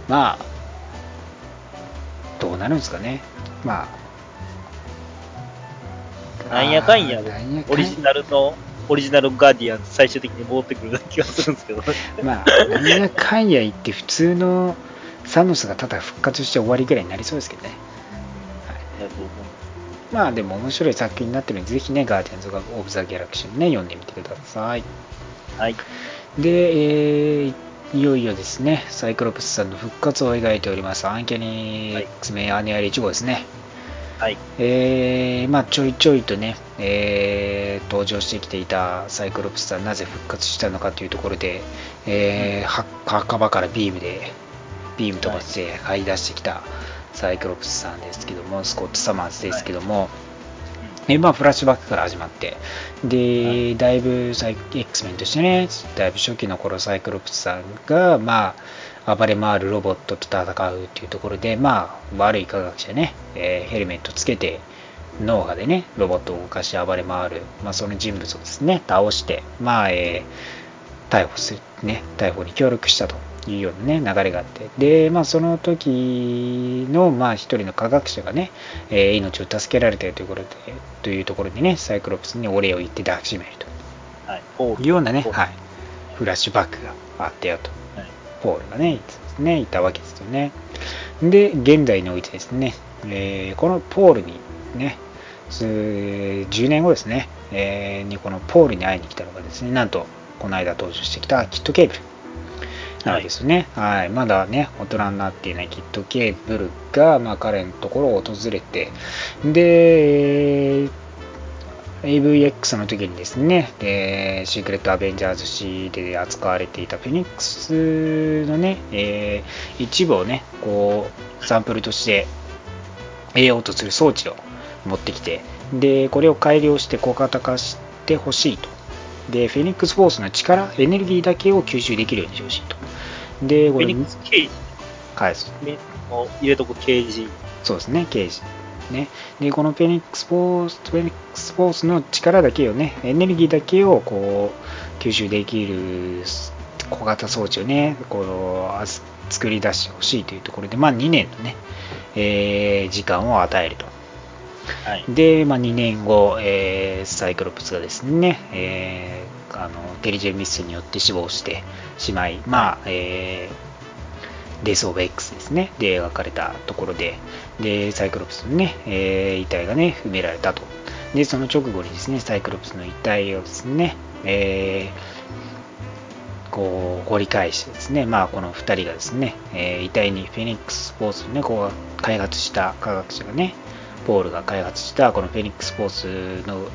まあどうなるんですかね。まあ。なんやかんや。オリジナルの、オリジナルガーディアンズ最終的に戻ってくる気がするんですけど。まあなんやかんや言って普通のサノスがただ復活して終わりぐらいになりそうですけどねいやと思うまあでも面白い作品になってるのでぜひねガーディアンズ・オブ・ザ・ギャラクシーね読んでみてくださいはい。で、えーいよいよですね、サイクロプスさんの復活を描いております、アンキャニーはい X メンアニアル1号ですね。はい。えーまあ、ちょいちょいとね、えー登場してきていたサイクロプスさん、なぜ復活したのかというところで、えーは墓場からビームで、ビーム飛ばして這い出してきたサイクロプスさんですけども、スコット・サマーズですけども、えまあ、フラッシュバックから始まって、で、だいぶサイ X メンとしてね、だいぶ初期の頃サイクロプスさんが、まあ、暴れ回るロボットと戦うっていうところで、まあ、悪い科学者ね、えーヘルメットつけて、脳波でね、ロボットを動かし暴れ回る、まあ、その人物をですね、倒して、まあ、えー逮捕する、ね、逮捕に協力したというようなね、流れがあって、で、まあ、その時の、まあ、一人の科学者がね、えー命を助けられたというところで、というところでね、サイクロプスにお礼を言って抱きしめるとはい。いうようなね、はい、フラッシュバックがあったよと。はい。ポールがね、いつね、いたわけですよね。で、現代においてですね、えーこのポールにね、す10年後ですね、えーにこのポールに会いに来たのがですね、なんと、この間登場してきたキットケーブルなわけですね。はい、まだね、大人になっていないキットケーブルが、まあ、彼のところを訪れて、で、AVX の時にですね、でシークレット・アベンジャーズ誌で扱われていたフェニックスのね、えー一部をね、こう、サンプルとして得ようとする装置を持ってきて、で、これを改良して小型化してほしいと。で、フェニックスフォースの力、エネルギーだけを吸収できるようにしてほしいと。で、これフェニックスケージ返す。を入れとくケージ。そうですね、刑事。ね。で、このフェニックスフォース、フェニックスフォースの力だけをね、エネルギーだけをこう、吸収できる小型装置をね、このあす作り出してほしいというところで、まあ2年のね、えー時間を与えると。はい。で、まあ、2年後、えーサイクロプスがですね、えーあのテリジェンミスによって死亡してしまい、まあ、えーデス・オブ・ X ですね、で描かれたところで、で、サイクロプスのね、えー遺体がね、埋められたと。で、その直後にですね、サイクロプスの遺体をですね、えーこう掘り返してですね、まあ、この2人がですね、えー遺体にフェニックス・フォースをね、こう開発した科学者がね、ポールが開発したこのフェニックス・フォースの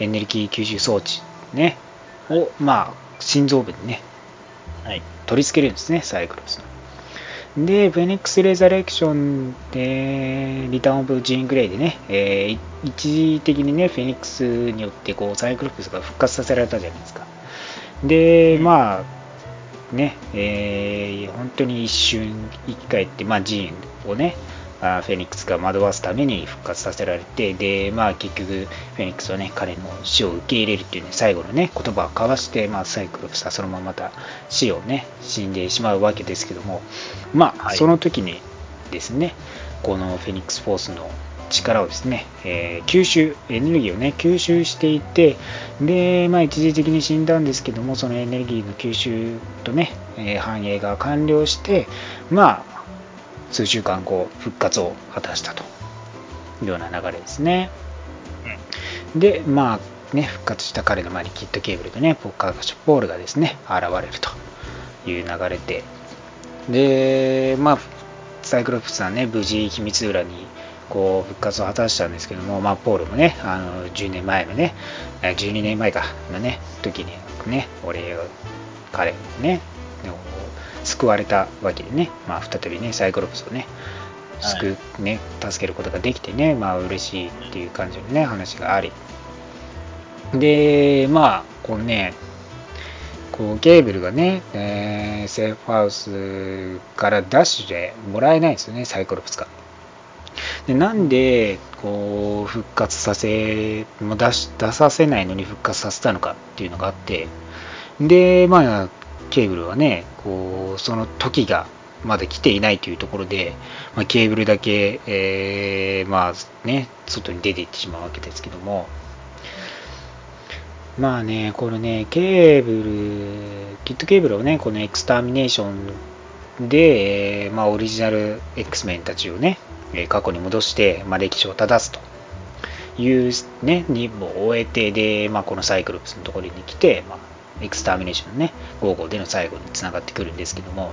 エネルギー吸収装置ね、を、まあ、心臓部にね、はい。取り付けるんですね、サイクロプスの。で、フェニックス・レザレクションで、リターン・オブ・ジーン・グレイでね、えー一時的にね、フェニックスによってこうサイクロプスが復活させられたじゃないですか。で、まあ、ね、えー本当に一瞬生き返って、まあ、ジーンをね、あフェニックスが惑わすために復活させられて、で、まあ結局、フェニックスはね、彼の死を受け入れるっていうね、最後のね、言葉を交わして、まあサイクロプスはそのまままた死をね、死んでしまうわけですけども、まあ、その時にですね、このフェニックスフォースの力をですね、えー、吸収、エネルギーをね、吸収していて、で、まあ、一時的に死んだんですけども、そのエネルギーの吸収とね、えー、反映が完了して、まあ、数週間後、復活を果たしたというような流れですね。で、まあ、ね、復活した彼の前にキットケーブルとね、ポッカーガポールがですね、現れるという流れで、で、まあ、サイクロプスさんね、無事秘密裏にこう復活を果たしたんですけども、まあ、ポールもね、あの10年前のね、12年前かのね、時にね、俺、彼ね、救われたわけでね、まあ、再びね、サイクロプスをね、救う、ね、助けることができてね、まあ、嬉しいっていう感じのね、話があり。で、まあ、このね、こうケーブルがね、えー、セーフハウスからダッシュでもらえないんですよね、サイクロプスが。でなんでこう復活させも出し出させないのに復活させたのかっていうのがあってでまあケーブルはねこうその時がまだ来ていないというところで、まあ、ケーブルだけ、えー、まあね外に出ていってしまうわけですけども。まあねこのねケーブルキットケーブルをねこのエクスターミネーションで、えー、まあ、オリジナル X メンたちをね過去に戻して、まあ、歴史を正すと。いうね、任務を終えて、で、まあ、このサイクロプスのところに来て、まあ、エクスターミネーションのね、5号での最後につながってくるんですけども、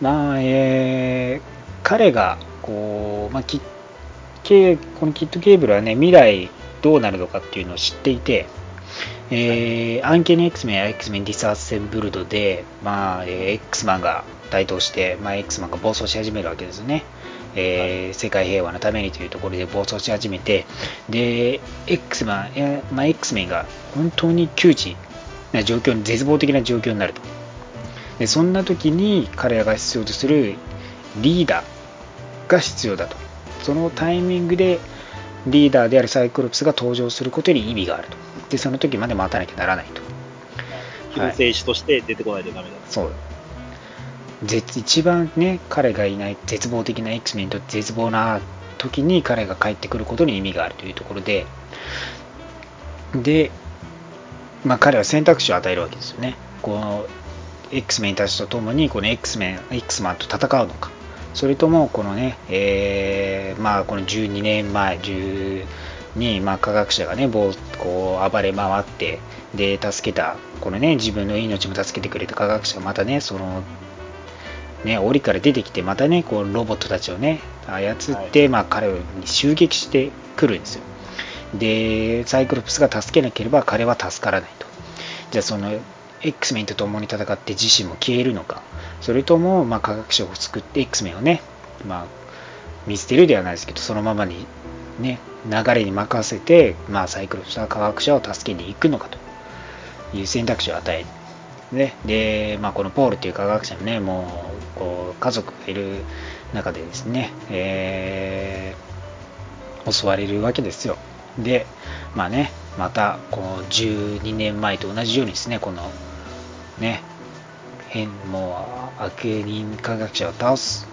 まあ、えー、彼が、こう、まあ、きこのキットケーブルはね、未来どうなるのかっていうのを知っていて、えー、アンケニ X メンや X メンディスアッセンブルドで、まあ、えー、X マンが台頭して、まあ、X マンが暴走し始めるわけですね。えー、世界平和のためにというところで暴走し始めて、で、X マン、えまあ、X メンが本当に窮地な状況に、絶望的な状況になると。で、そんな時に彼らが必要とするリーダーが必要だと。そのタイミングでリーダーであるサイクロプスが登場することに意味があると。で、その時まで待たなきゃならないと。救世主として出てこないとダメだ、はい、そう絶一番ね彼がいない絶望的な X メンにとって絶望な時に彼が帰ってくることに意味があるというところでで、まあ、彼は選択肢を与えるわけですよね。この X メンたちと共にこの X メン X マンと戦うのか。それともこのね、えー、まあこの12年前10に、まあ、科学者がねこう暴れ回ってで助けたこのね自分の命も助けてくれた科学者がまたねそのね、檻から出てきて、またね、こうロボットたちをね、操って、はい、まあ、彼に襲撃してくるんですよ。で、サイクロプスが助けなければ彼は助からないと。じゃあ、その X メンと共に戦って自身も消えるのか、それとも、まあ、科学者を救って X メンをね、まあ、見捨てるではないですけど、そのままにね、流れに任せて、まあ、サイクロプスは科学者を助けに行くのかという選択肢を与える。ね、で、まあ、このポールっていう科学者もね、もう、こう、家族がいる中でですね、えー、襲われるわけですよ。で、まあね、また、この12年前と同じようにですね、この、ね、変、もう、悪人科学者を倒す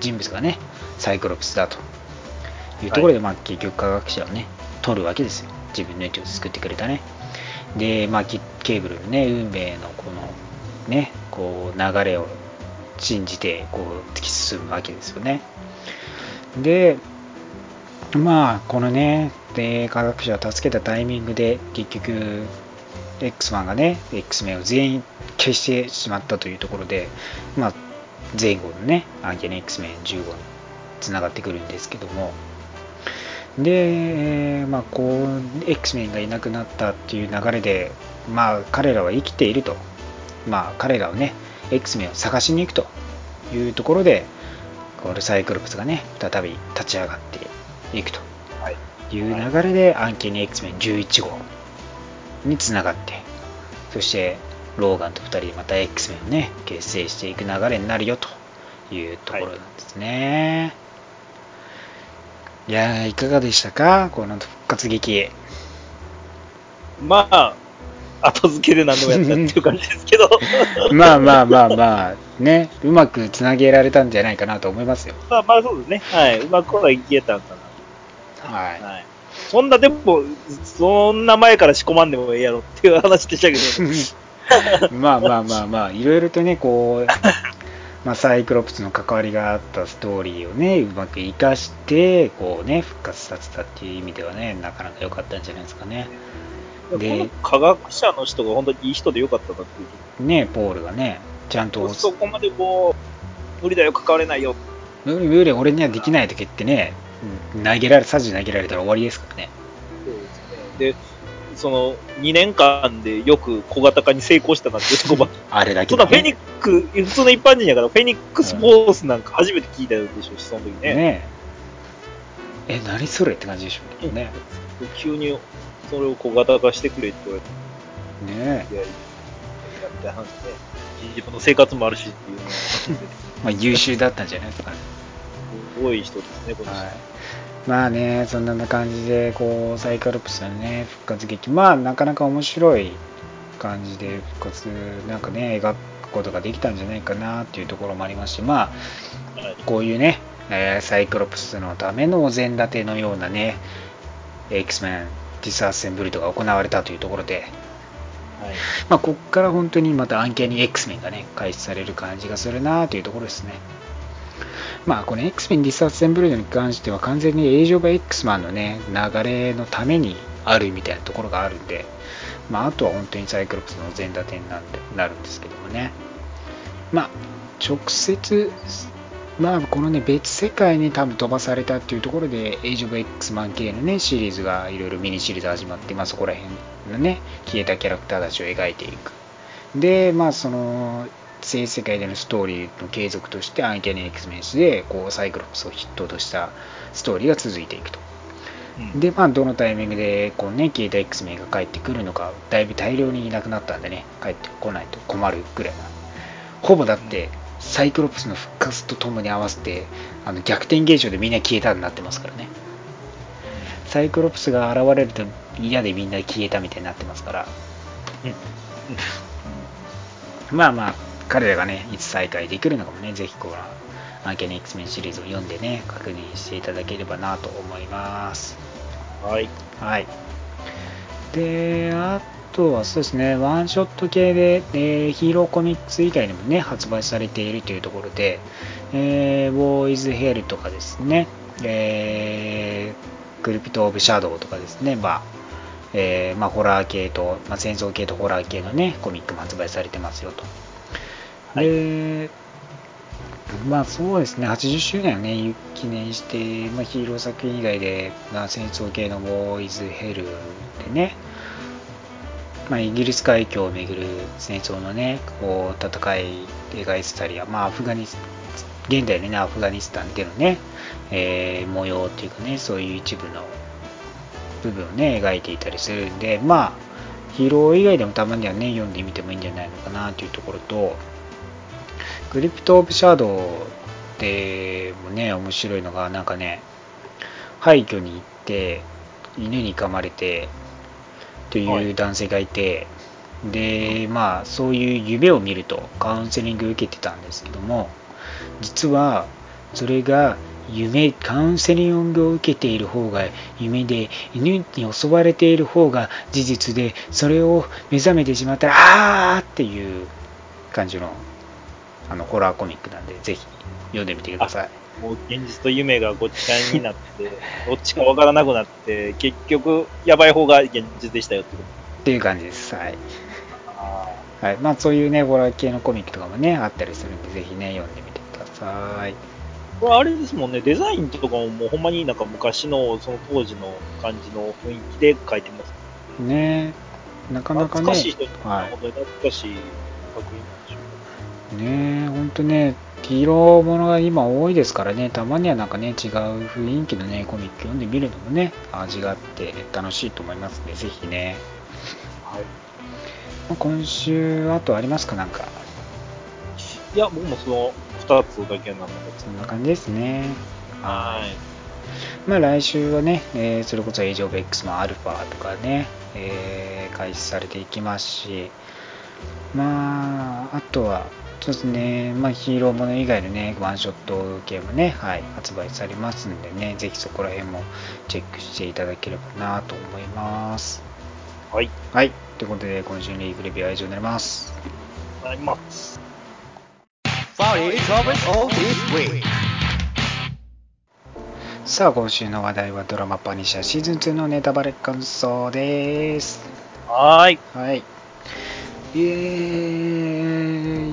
人物がね、サイクロプスだというところで、はい、まあ、結局科学者をね、取るわけですよ。自分の命を救ってくれたね。で、まあ、ケーブルのね、運命のこのね、こう流れを信じてこう突き進むわけですよね。で、まあ、このね、で科学者を助けたタイミングで結局 X マンがね、X メンを全員消してしまったというところで、まあ、前後のね、アンケネ X メン15につながってくるんですけども、で、まあ、こう X メンがいなくなったっていう流れで、まあ、彼らは生きていると、まあ、彼らをね X メンを探しに行くというところでこれサイクロプスがね再び立ち上がっていくという流れで、アンケニ X メン11号につながってそしてローガンと2人でまた X メンをね結成していく流れになるよというところなんですね。いやー、いかがでしたか？この復活劇。まあ、後付けで何でもやったっていう感じですけど。まあまあまあまあ、ね、うまくつなげられたんじゃないかなと思いますよ。まあまあそうですね。はい。うまくはいけたんかな。ははい。そんな、でも、そんな前から仕込まんでもええやろっていう話でしたけど。い。まあまあまあまあ、いろいろとね、こう、まあ、サイクロプスの関わりがあったストーリーをね、うまく活かして、こうね、復活させたっていう意味ではね、なかなか良かったんじゃないですかね。こでの科学者の人が本当にいい人でよかったなっていう。ね、ポールがね、ちゃんと、そこまでもう、無理だよ、関われないよ。無理無理、俺にはできないとか言ってね、うん投げられ、サジ投げられたら終わりですからね。そうですね。で、その、2年間でよく小型化に成功したなっていうところあれだけそんなフェニック、普通の一般人やから、フェニックスフォースなんか初めて聞いたでしょうし、その時ね。ねえ、何それって感じでしょうけどね。急にそれを小型化してくれって言われて、ねえいや、いや、みたいな話ね。自分の生活もあるしっていうの まあ優秀だったんじゃないですかね。ごい人ですね、この人。はい。まあね、そんな感じで、こう、サイカロプスのね、復活劇、まあなかなか面白い感じで復活、なんかね、描くことができたんじゃないかなっていうところもありますし、まあ、はいこういうね、えーサイクロプスのためのお膳立てのようなね、X メンディスアッセンブルドが行われたというところで、はい。まあ、ここから本当にまた案件に X メンがね、開始される感じがするなというところですね。まあ、この X メンディスアセンブルドに関しては完全にエイジオブ X マンのね、流れのためにあるみたいなところがあるんで、まあ、あとは本当にサイクロプスのお膳立てになるなるんですけどもね。まあ、直接、まあ、このね、別世界に多分飛ばされたっていうところで、エイジオブ X マン系のね、シリーズがいろいろミニシリーズ始まって、まあ、そこら辺のね、消えたキャラクターたちを描いていく。で、まあ、その、正世界でのストーリーの継続として、アンキャニ X メンスで、こう、サイクロプスを筆頭としたストーリーが続いていくと。うんで、まあ、どのタイミングで、こうね、消えた X メンが帰ってくるのか、だいぶ大量にいなくなったんでね、帰ってこないと困るぐらいな。ほぼだって、サイクロプスの復活とともに合わせて、あの逆転現象でみんな消えたになってますからね。サイクロプスが現れると嫌でみんな消えたみたいになってますから。まあまあ、彼らがね、いつ再開できるのかもね、ぜひこのアンケニ X メンシリーズを読んでね、確認していただければなと思います。はい。はい。で、あとはそうですね、ワンショット系で、えーヒーローコミックス以外にもね、発売されているというところで、えー、ボーイズヘルとかですね、えー、クリプト・オブ・シャドウとかですね、まあ、えーまあ、ホラー系と、まあ、戦争系とホラー系のね、コミックも発売されてますよと。で、まあそうですね、80周年をね、記念して、まあ、ヒーロー作品以外で、まあ、戦争系のボーイズヘルでね、まあ、イギリス海峡をめぐる戦争のね、こう、戦い描いてたり、まあ、アフガニス現代のね、アフガニスタンでのね、えー模様っていうかね、そういう一部の部分をね、描いていたりするんで、まあ、ヒーロー以外でもたまにはね、読んでみてもいいんじゃないのかなというところと、クリプト・オブ・シャドウでもね、面白いのが、なんかね、廃墟に行って、犬に噛まれて、という男性がいて、で、まあ、そういう夢を見るとカウンセリング受けてたんですけども、実は、それが夢、カウンセリングを受けている方が夢で、犬に襲われている方が事実で、それを目覚めてしまったら、あーっていう感じのあのホラーコミックなんで、ぜひ読んでみてください。もう現実と夢がごっちゃになって、どっちかわからなくなって、結局、やばい方が現実でしたよってこっていう感じです。はい。はい、まあそういうね、ホラー系のコミックとかもね、あったりするんで、ぜひね、読んでみてください。これあれですもんね、デザインとかももうほんまになんか昔の、その当時の感じの雰囲気で描いてます。ねなかなかね、懐かしい人、は本当に懐かしい作品。ねほんとね、ヒーローものが今多いですからね、たまにはなんかね、違う雰囲気のね、コミック読んでみるのもね、味があって楽しいと思いますので、ぜひね。はい。まあ今週、あとありますかなんか。いや、僕もその2つだけなので。そんな感じですね。はい。まあ来週はね、えーそれこそエイジオブ X のアルファとかね、えー開始されていきますし、まあ、あとは、そうですね、まあ、ヒーローもの以外のね、ワンショット系もね、はい、発売されますんでね、ぜひそこら辺もチェックしていただければなと思います。はい。はい、ということで、今週のリーグレビューは以上になります。あります。さあ、今週の話題はドラマパニッシャーシーズン2のネタバレ感想です。はーい。はい。えー、い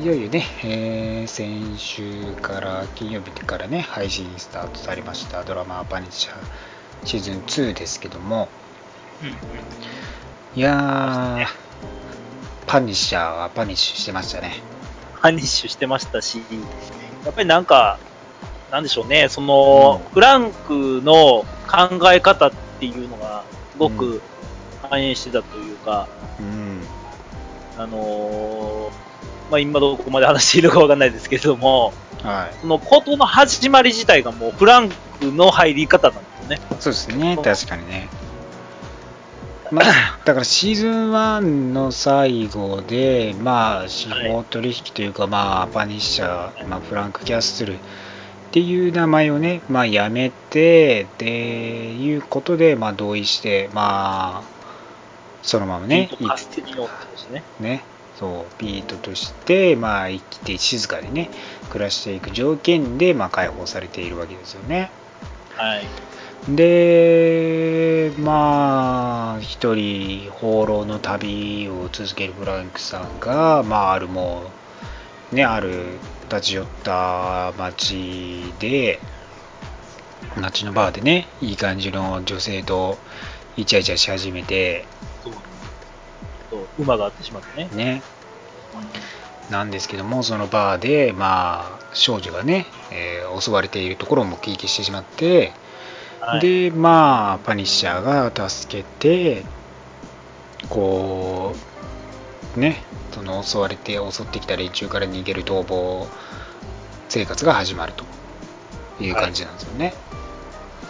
よいよね、えー先週から金曜日からね、配信スタートされましたドラマパニッシャーシーズン2ですけども、いやー、パニッシャーはパニッシュしてましたね。パニッシュしてましたし、やっぱりなんか、なんでしょうね、その、うんフランクの考え方っていうのが、すごく反映してたというか、うん。あのーまあ、今どこまで話しているかわかんないですけれども、はい。そのことの始まり自体がもうフランクの入り方なんですよね。そうですね、確かにね。まあ、だからシーズン1の最後で、まあ、司法取引というか、まあ、パニッシャー、まあ、フランク・キャッスルっていう名前をね、まあ、やめて、で、いうことで、まあ、同意して、まあ、そのままね、ね。ね、そう、ピートとして、まあ、生きて静かにね、暮らしていく条件で、まあ、解放されているわけですよね。はい。で、まあ、一人、放浪の旅を続けるフランクさんが、まあ、あるもう、ね、ある立ち寄った街で、街のバーでね、いい感じの女性とイチャイチャし始めて、そう。そう馬があってしまってね。ね、なんですけども、そのバーで、まあ、少女がね、えー襲われているところを目撃してしまって、はい、でまあパニッシャーが助けてこうねその襲われて襲ってきた連中から逃げる逃亡生活が始まるという感じなんですよね、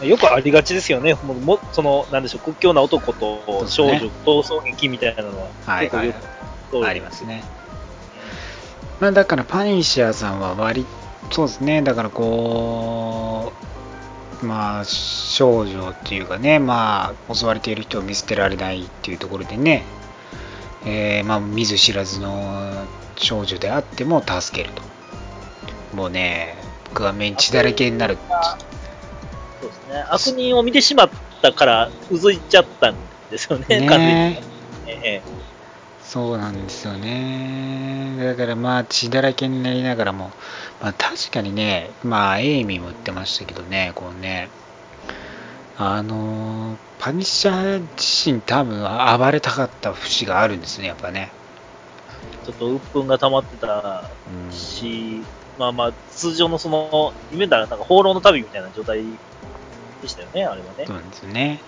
よくありがちですよね。もうもその、なんでしょう、屈強な男と少女、逃走劇みたいなのは、はい。はい結構よくそう。ありますね。まあだからパニッシャーさんは割そうですね。だからこうまあ少女っていうかねまあ襲われている人を見捨てられないっていうところでね。えーまあ見ず知らずの少女であっても助けると。もうね画面血だらけになるそうですね。悪人を見てしまったから、うずいちゃったんですよね、ね完全にね。ええそうなんですよね。だからまあ血だらけになりながらも、まあ確かにね、まあエイミーも言ってましたけどね、こうね、あの、パニッシャー自身多分暴れたかった節があるんですね、やっぱね。ちょっと鬱憤が溜まってたうんし、まあまあ、通常のその、夢だらなんか放浪の旅みたいな状態でしたよね、あれはねそう。なんですよね。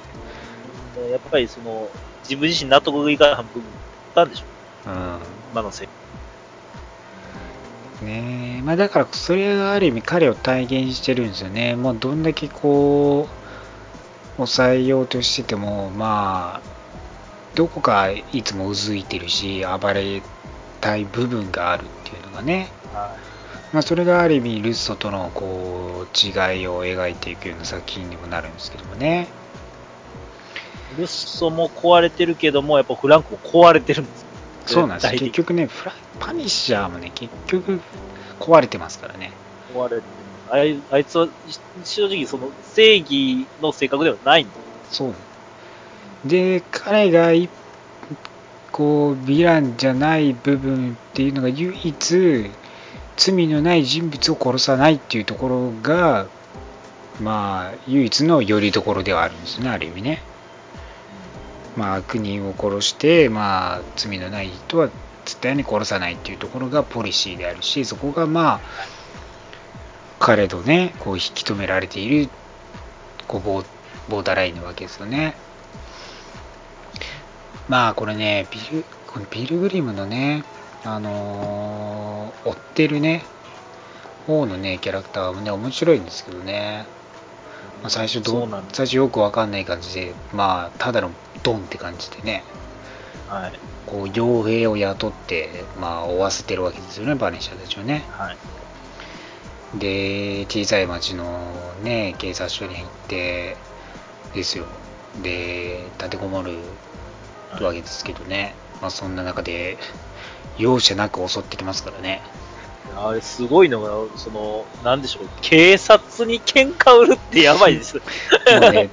やっぱりその、自分自身納得がいかない部分あったんでしょう、うん。今のせい。ねえまあだからそれがある意味彼を体現してるんですよね。もうどんだけこう抑えようとしててもまあどこかいつもうずいてるし暴れたい部分があるっていうのがね。まあそれがある意味ルッソとのこう違いを描いていくような作品にもなるんですけどもね。ルッソも壊れてるけども、やっぱフランクも壊れてるんですよ。そうなんです結局ねフラパニッシャーもね結局壊れてますからね。壊れてる。あいあいつは正直その正義の性格ではないんだ。そう。で、彼がいこう、ヴィランじゃない部分っていうのが唯一、罪のない人物を殺さないっていうところが、まあ、唯一の拠り所ではあるんですね、ある意味ね。まあ、悪人を殺して、まあ、罪のない人は絶対に殺さないっていうところがポリシーであるし、そこがまあ、彼とね、こう引き止められている、こうボー、ボーダーラインなわけですよね。まあ、これね、ビル、このビルグリムのね、あのー追ってるね、方のね、キャラクターもね、面白いんですけどね。まあ、最初どそうなんです最初よくわかんない感じでまあただのドンって感じでねはい。こう傭兵を雇ってまあ追わせてるわけですよねバニッシャーたちはねはい。で小さい町のね警察署に行ってですよで立てこもるわけですけどね、まあそんな中で容赦なく襲ってきますからねあれすごいのが、その、なんでしょう、警察に喧嘩売るってやばいです。もうね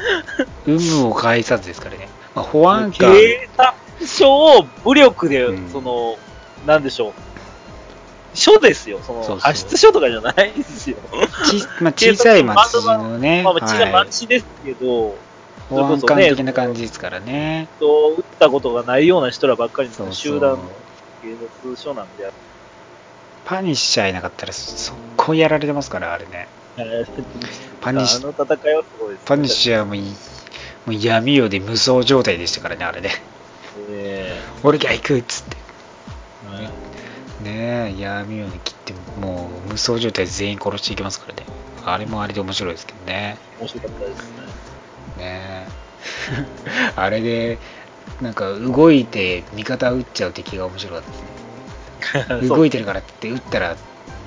有無を介さずですからね、まあ、保安官警察署を武力で、うんその、なんでしょう。署ですよ。その、派出所とかじゃないですよ。ち、まあ、小さい町のね、まあ、まあ、小さいはい町ですけど、保安官的な感じですからね。と、撃ったことがないような人らばっかりの集団の警察署なんで、パニッシャーいなかったら速攻やられてますから、あれね。パニッシあの、パニッシャーもいいもう闇夜で無双状態でしたからね、あれね。え俺が行くっつって。ねえ、闇夜に切って、もう無双状態全員殺していきますからね。あれもあれで面白いですけどね。面白かったですね。ねえあれで、なんか動いて味方撃っちゃう敵が面白かったですね。動いてるからって撃ったら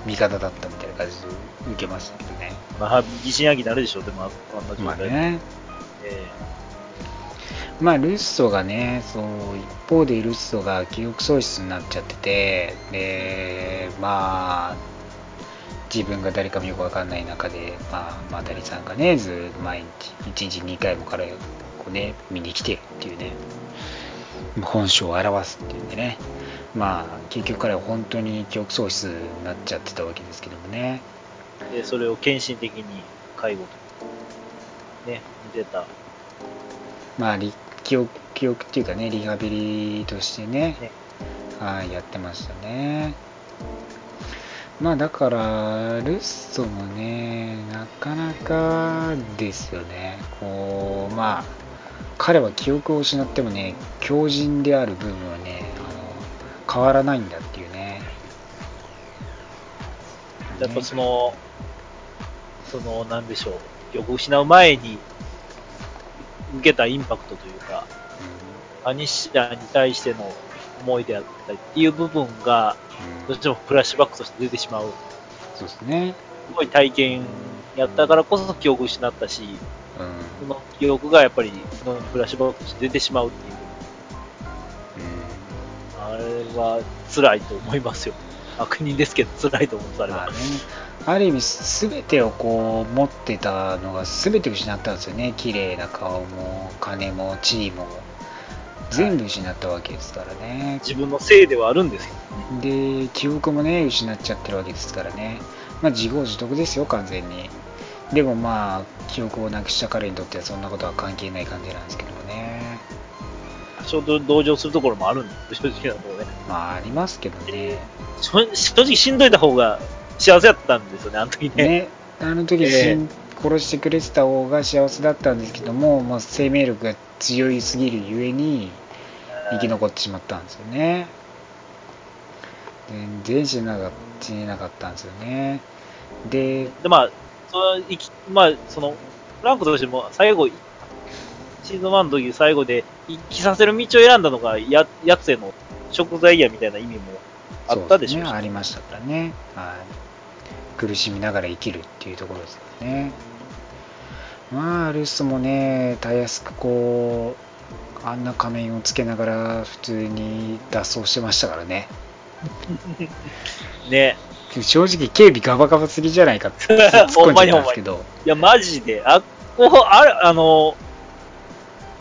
味方だったみたいな感じで受けましたけどね。まあ、疑心暗鬼になるでしょう、でも、あんな状態で。まあね。えまあルッソがね、そう、一方でルッソが記憶喪失になっちゃってて、で、まあ、自分が誰かもよくわかんない中で、まあ、マタリさんがね、ずっと毎日、1日2回も彼をこうね、見に来てるっていうね、本性を表すっていうんでね、まあ、結局彼は本当に記憶喪失になっちゃってたわけですけどもね、えで、それを献身的に介護と、ね、見てた。まあ、リ記憶、記憶っていうかね、リハビリとしてね、ねはい、やってましたね。まあだから、ルッソもね、なかなかですよね。こう、まあ、彼は記憶を失ってもね、強靭である部分はね、あの変わらないんだっていうね。やっぱその、その、なんでしょう、記憶を失う前に受けたインパクトというか、アニッシャーに対しての思いであったりっていう部分が、うんどうしてもフラッシュバックとして出てしまう。そうですね。すごい体験やったからこそ記憶を失ったし、うん。その記憶がやっぱりそのフラッシュバックとして出てしまうっていう。あれは辛いと思いますよ。悪人ですけど辛いと思います、あれはまあね。、ある意味、すべてをこう持ってたのがすべて失ったんですよね。綺麗な顔も、金も、地位も、全部失ったわけですからね。自分のせいではあるんですけどね。で、記憶もね、失っちゃってるわけですからね。まあ、自業自得ですよ、完全に。でもまあ、記憶をなくした彼にとってはそんなことは関係ない感じなんですけどもね。ちょうど同情するところもあるんです正直なところね。まあ、ありますけどね。正正直しんどいた方が幸せだったんですよね、あの時ね。ね、あの時死ん殺してくれてた方が幸せだったんですけども、まあ、生命力が強いすぎるゆえに生き残ってしまったんですよね。全然死ねなかったんですよね。で、で、まあ、その生き、まあ、その、フランクとしても最後、シーズン1の時最後で生きさせる道を選んだのがや、やつへの食材やみたいな意味もあったでしょそうね。ありましたからね。はい。苦しみながら生きるっていうところですからね。まあ、ルッソもね、たやすくこう、あんな仮面をつけながら普通に脱走してましたからね。ね。正直警備ガバガバすぎじゃないかって突っ込んじゃったんですけど。いや、マジで、あ、こう、あれ、あの、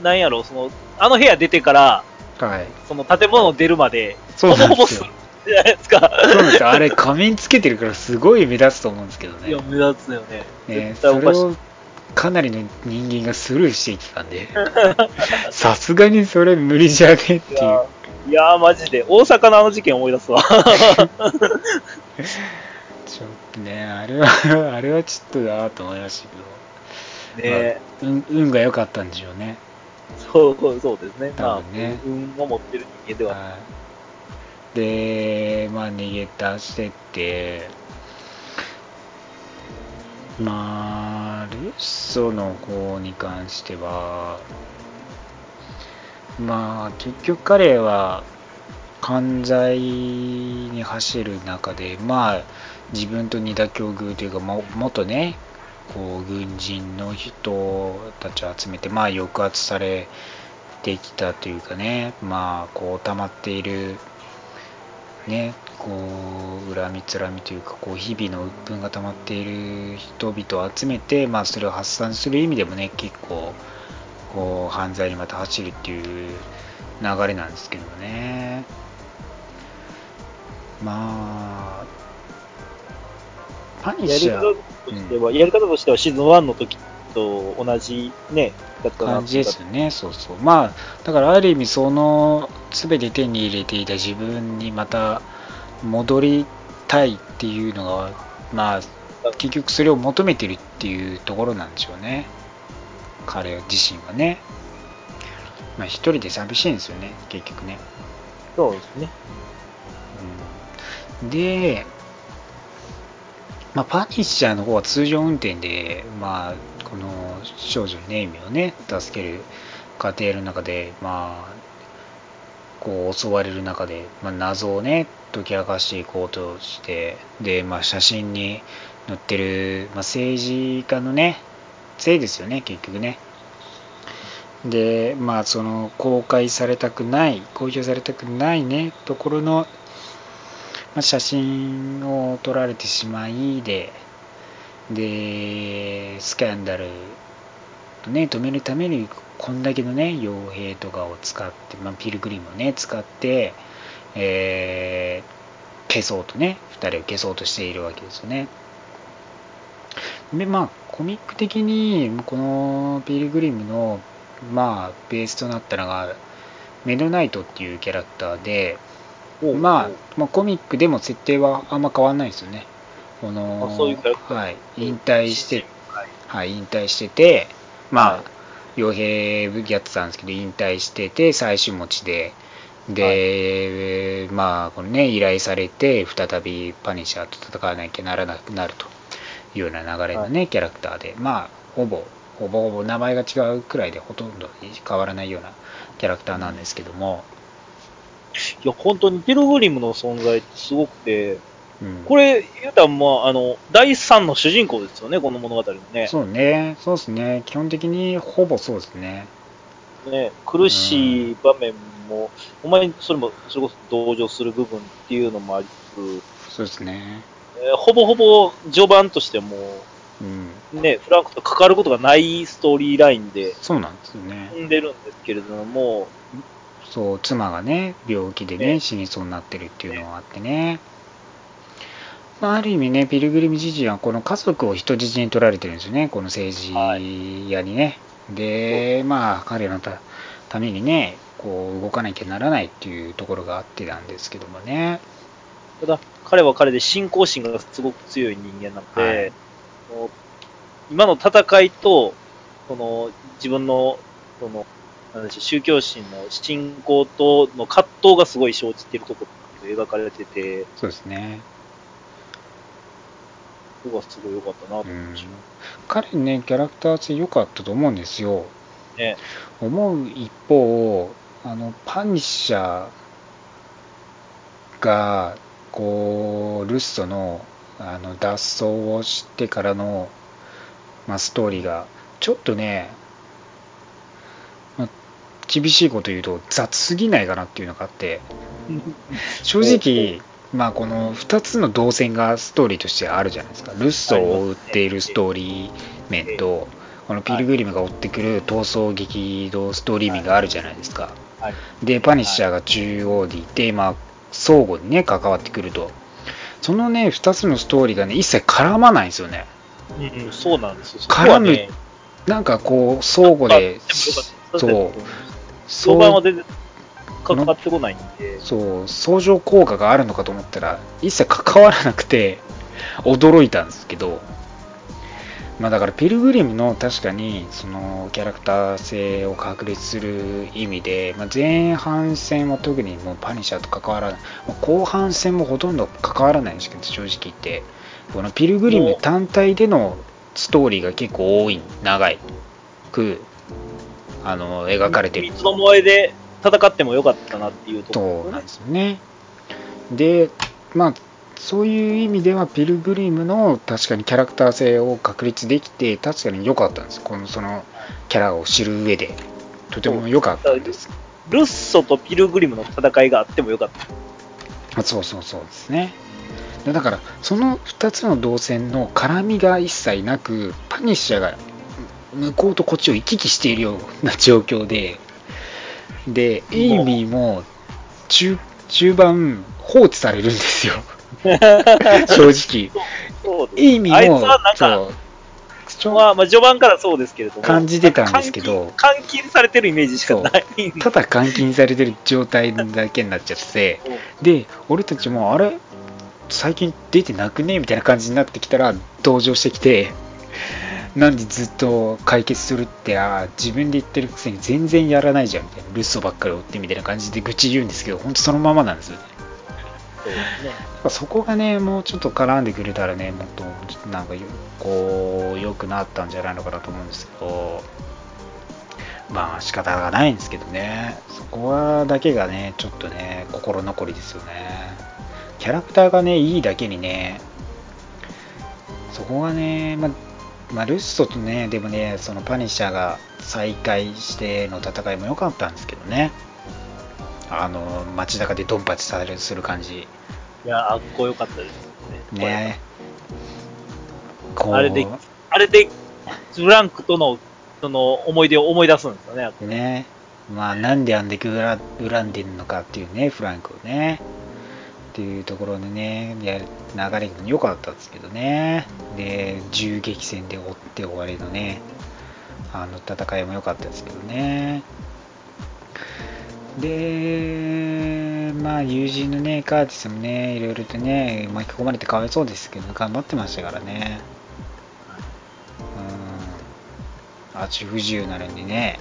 なんやろ、その、あの部屋出てから、はい。その建物出るまで、そうなんですよ。じゃないですか。そうですよ。あれ仮面つけてるからすごい目立つと思うんですけどねいや、。目立つよね。ね。それをかなりの人間がスルーしていってたんで、さすがにそれ無理じゃねっていう。いや、いやマジで、大阪のあの事件思い出すわ。ちょっとね、あれは、あれはちょっとなと思いましたけど、ねまあ運運が良かったんでしょうね。そう、そうですね。まあ多分ね、運を持ってる人間では。はいで、まあ逃げ出してって、まあ、あルッソの方に関してはまあ結局彼は犯罪に走る中でまあ自分と似た境遇というかも元ねこう軍人の人たちを集めてまあ抑圧されてきたというかねまあこう溜まっているねこう恨みつらみというかこう日々の鬱憤が溜まっている人々を集めてまあそれを発散する意味でもね結構こう犯罪にまた走るっていう流れなんですけどもね。まあパニッやりシャー。方としては、やり方としてはシーズン1の時と同じね、だったな感じですよね、そうそう。まあ、だからある意味、その、すべて手に入れていた自分にまた戻りたいっていうのが、まあ、結局それを求めてるっていうところなんでしょうね。彼自身はね。まあ、一人で寂しいんですよね、結局ね。そうですね。うんで、まあ、パニッシャーの方は通常運転で、まあ、この少女ネイミをね、助ける過程の中で、まあ、こう襲われる中で、まあ、謎をね、解き明かしていこうとして、で、まあ、写真に載ってる、まあ、政治家のね、せいですよね、結局ね。で、まあ、その公開されたくない、公表されたくないね、ところの、ま、写真を撮られてしまいで、で、スキャンダルとね、止めるために、こんだけのね、傭兵とかを使って、まあ、ピルグリムをね、使って、えー消そうとね、二人を消そうとしているわけですよね。で、まあ、コミック的に、このピルグリムの、まあ、ベースとなったのが、メドナイトっていうキャラクターで、まあ、まあ、コミックでも設定はあんま変わんないですよね。この、はい、引退して、はい。はい、引退してて、まあ、傭兵やってたんですけど、引退してて、最終持ちで、で、まあ、これね、依頼されて、再びパニッシャーと戦わなきゃならなくなるというような流れのね、キャラクターで、まあ、ほぼ、ほぼほぼ名前が違うくらいでほとんど変わらないようなキャラクターなんですけども、いや、本当にピルグリムの存在ってすごくて、うん、これ、言うたら、まあ、あの、第3の主人公ですよね、この物語のね。そうね、そうですね、基本的にほぼそうですね。ね、苦しい場面も、お前にそれも、それこそ同情する部分っていうのもありつそうですね。つ、えーほぼほぼ序盤としても、うん、ね、フランクと関わることがないストーリーラインでそうなんですよね。踏んでるんですけれども、そう、妻がね、病気でね、ね死にそうになってるっていうのがあってね。まあ、ある意味ね、ピルグリム自身はこの家族を人質に取られてるんですよね、この政治家にね。で、まあ、彼のたためにね、こう動かなきゃならないっていうところがあってなんですけどもね。ただ、彼は彼で信仰心がすごく強い人間なので、はい今の戦いと、その自分の、その、なんでしょう、宗教心の信仰との葛藤がすごい生じているところが描かれてて、そうですね。そこがすごい良かったなとうん思いまし。彼ね、キャラクター性良かったと思うんですよ。たね。思う一方あのパニッシャーがこうルッソのあの脱走をしてからの、まあ、ストーリーがちょっとね、まあ、厳しいこと言うと雑すぎないかなっていうのがあって正直まあこの2つの動線がストーリーとしてあるじゃないですか。ルッソを追っているストーリー面とこのピルグリムが追ってくる逃走激動ストーリー面があるじゃないですか。はい。でパニッシャーが中央でいて、まあ、相互にね関わってくると。そのね2つのストーリーがね一切絡まないんですよね。うん、そうなんですよ。絡むはね、なんかこう相互でそう相場は全然関わってこないんで、そう相乗効果があるのかと思ったら一切関わらなくて驚いたんですけどまあだからピルグリムの確かにそのキャラクター性を確立する意味で、まあ、前半戦は特にもうパニッシャーと関わらない、まあ後半戦もほとんど関わらないんですけど正直言って。このピルグリム単体でのストーリーが結構多い長いくあの描かれてる。三つどもえで戦ってもよかったなっていうところそうなんですよね。でまあそういう意味ではピルグリムの確かにキャラクター性を確立できて確かに良かったんです。このそのキャラを知る上でとても良かったんです。ルッソとピルグリムの戦いがあってもよかった。あそうそうそうですね。でだからその2つの動線の絡みが一切なくパニッシャーが向こうとこっちを行き来しているような状況ででエイミーも中中盤放置されるんですよ 正直。そうです。エイミあいつはなんかまあ、まあ、序盤からそうですけれども。感じてたんですけど。監禁されてるイメージしかない。ただ監禁されてる状態だけになっちゃってで俺たちもあれ？最近出てなくね？みたいな感じになってきたら登場してきてなんでずっと解決するってあー自分で言ってるくせに全然やらないじゃんみたいな。ルッソばっかり追ってみたいな感じで愚痴言うんですけど本当そのままなんですよねそうですね。そこがねもうちょっと絡んでくれたらねもっとなんかよこう良くなったんじゃないのかなと思うんですけどまあ仕方がないんですけどねそこはだけがねちょっとね心残りですよねキャラクターがねいいだけにねそこがねまあまあ、ルッソとね、でもね、そのパニッシャーが再会しての戦いも良かったんですけどね。あの、街中でドンパチされるする感じ。いや、あっこよかったですね。ね。あれであれで、フランクとの、その、思い出を思い出すんですよね。ね。まあなんであんだけ恨恨んでるのかっていうねフランクをね。っていうところでね流れが良かったんですけどね。で銃撃戦で追って終わりのねあの戦いも良かったですけどねでまあ友人のねカーティスもねいろいろとね巻き込まれてかわいそうですけど頑張ってましたからねうん足不自由なのにね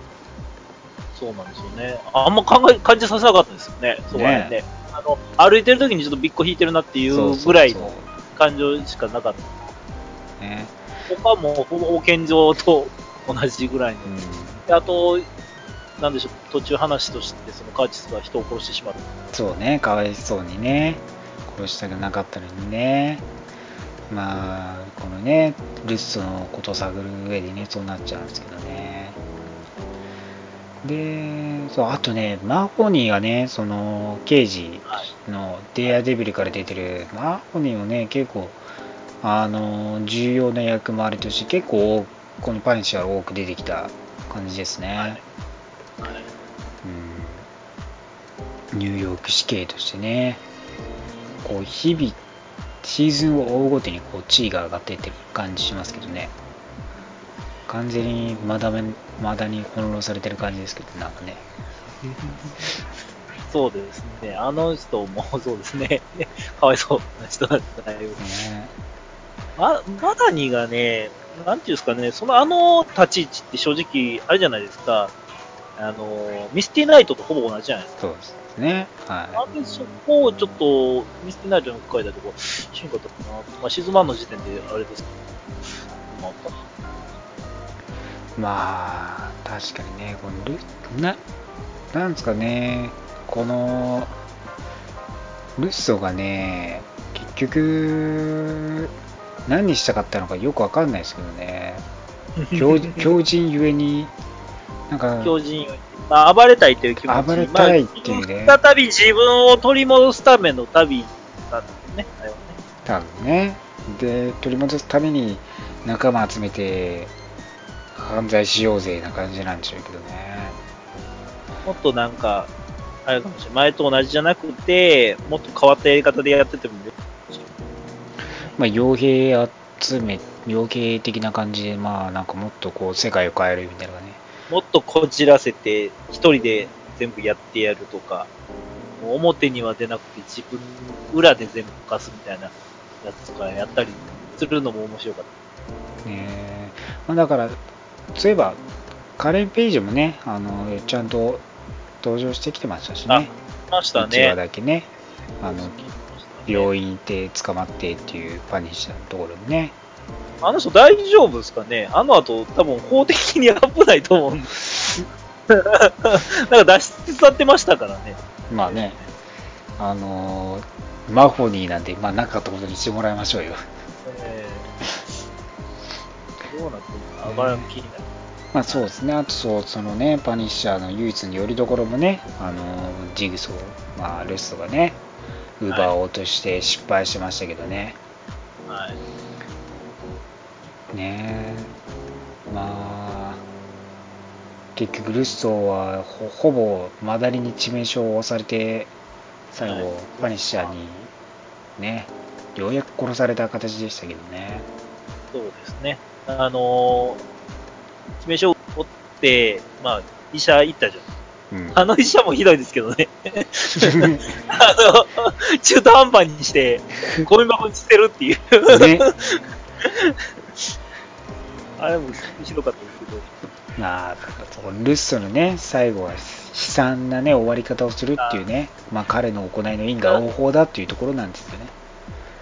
そうなんですよね。ああんま考え、感じさせなかったですよね。そこら辺ね。あの、歩いてる時にちょっとビッコ引いてるなっていうぐらいの感情しかなかった。ね他はもうほぼ保健所と同じぐらいの。うんであと、なんでしょう、途中話として、そのカーチスが人を殺してしまった。そうね、かわいそうにね、殺したくなかったのにね、まあ、このね、ルッソのことを探る上でね、そうなっちゃうんですけどね。で、そう、あとね、マーホニーがね、その、刑事のデアデビルから出てるマーホニーもね、結構、あの、重要な役回りとして、結構、このパニッシャーが多く出てきた感じですね。はいうんニューヨーク市警としてね、こう日々、シーズンを追うごとにこう地位が上がっていってる感じしますけどね、完全にまだめまだに翻弄されてる感じですけど、なんかね、そうですね。あの人もそうですね。かわいそうな人だったよ。ねま、マダニがね、なんていうんですかね、そのあの立ち位置って正直、あれじゃないですか。あの、ミスティナイトとほぼ同じじゃないですか。そうですね、はなんでそこをちょっと、ミスティナイトの深いだとこ、しんかったかな。まあ、シズマンの時点であれですけど。まあい、まあ、確かにね、このルな、なんですかね、この、ルッソがね、結局、何にしたかったのかよくわかんないですけどね、強強靭ゆえに、なんか、強靭まあ、暴れたいという気持ち暴れたいっていうねまあ再び自分を取り戻すための旅なんですね、あれはね。多分ね、で、取り戻すために仲間集めて、犯罪しようぜな感じなんでしょうけどね。もっとなんか、あれかもしれない。前と同じじゃなくて、もっと変わったやり方でやっててもいまあ、傭兵集め、傭兵的な感じで、まあ、なんかもっとこう、世界を変えるみたいなね。もっとこじらせて、一人で全部やってやるとか、もう表には出なくて自分、裏で全部犯すみたいなやつとかやったりするのも面白かった。ねまあ、だから、そういえば、カレン・ペイジもね、あの、ちゃんと登場してきてましたしね。ました1話ね。だけね。あの、病院行って捕まってっていうパニッシャーのところにね。あの人大丈夫ですかね？あの後、多分法的に危ないと思うんです。なんか脱出さってましたからね。まあね、あのーマホニーなんで、まあ、なかったことにしてもらいましょうよ。えーどうなってるのか、あ気になる。まあそうですね、あとそう、そのね、パニッシャーの唯一の拠り所もね、あのージグソー、まあ、ルストがね、奪おうとして失敗しましたけどね。はい。ねえまあ結局ルストはほほぼマダリに致命傷を押されて最後、はいパニッシャーにねようやく殺された形でしたけどねそうですね。あのー、致命傷を負って、まあ、医者行ったじゃん。うんあの医者もひどいですけどね。あの、中途半端にして、ゴミ箱に捨てるっていう。ねあれもひどかったですけど。まあルストのね最後は悲惨なね終わり方をするっていうねまあ彼の行いの因果応報だっていうところなんですよね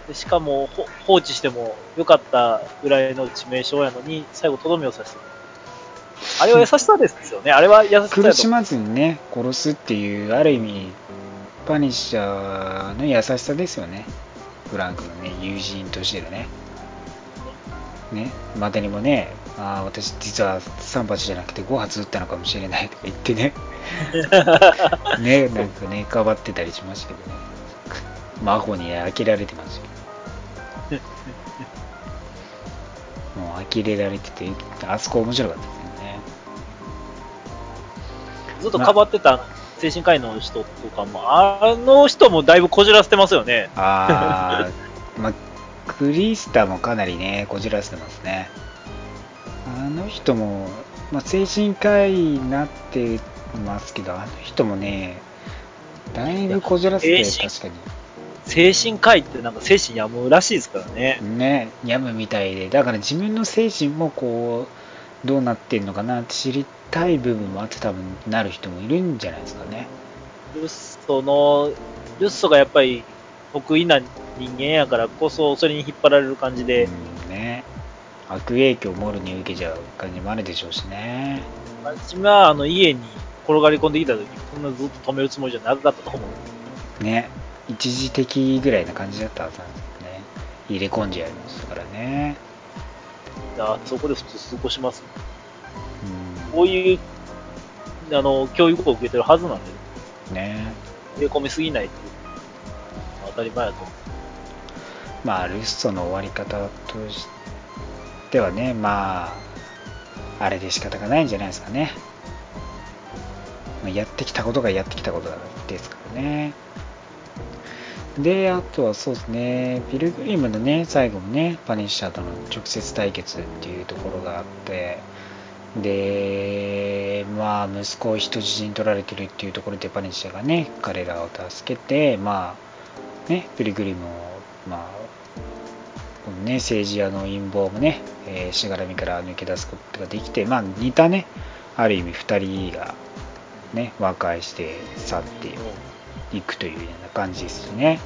でしかも、ほ放置してもよかったぐらいの致命傷やのに、最後とどめを刺してる。あれは優しさですよね。あれは優しさ苦しまずにね殺すっていうある意味パニッシャーの優しさですよねフランクのね友人としてのねねまでにもねあー私実は3発じゃなくて5発撃ったのかもしれないとか言ってね。ねなんかねかばってたりしましたけどね。マホに呆れられてましたけどもう呆れられててあそこ面白かったですよね。ずっとかばってた精神科医の人とかも、あの人もだいぶこじらせてますよね。あー、まあ、クリスタもかなりね、こじらせてますね。あの人も、まあ、精神科医になってますけど、あの人もね、だいぶこじらせて、確か精神科医ってなんか精神病むらしいですからね。に。ね、病むみたいで、だから自分の精神もこう、どうなってんのかなって知りたい部分もあって、多分なる人もいるんじゃないですかね。ルッソの、ルッソがやっぱり得意な人間やからこそ、それに引っ張られる感じで、うんね。悪影響をもろに受けちゃう感じもあるでしょうしね。私はあの家に転がり込んできた時、こんなずっと止めるつもりじゃなかったと思う。ね、一時的ぐらいな感じだったはずなんですけどね。入れ込んじゃいましたからね。いやそこで普通過ごします。うん、こういう、あの、教育を受けてるはずなんで、ね。入れ込みすぎないっていう当たり前だと思う。まあ、ルッソの終わり方としてはね、まあ、あれで仕方がないんじゃないですかね。やってきたことがやってきたことですからね。で、あとはそうですね、ピルグリムのね、最後もね、パニッシャーとの直接対決っていうところがあって、で、まあ、息子を人質に取られてるっていうところで、パニッシャーがね、彼らを助けて、まあ、ね、ピルグリムを、まあ、このね、政治家の陰謀もね、えーしがらみから抜け出すことができて、まあ、似たね、ある意味2人が、ね、和解して去っていくというような感じですよね。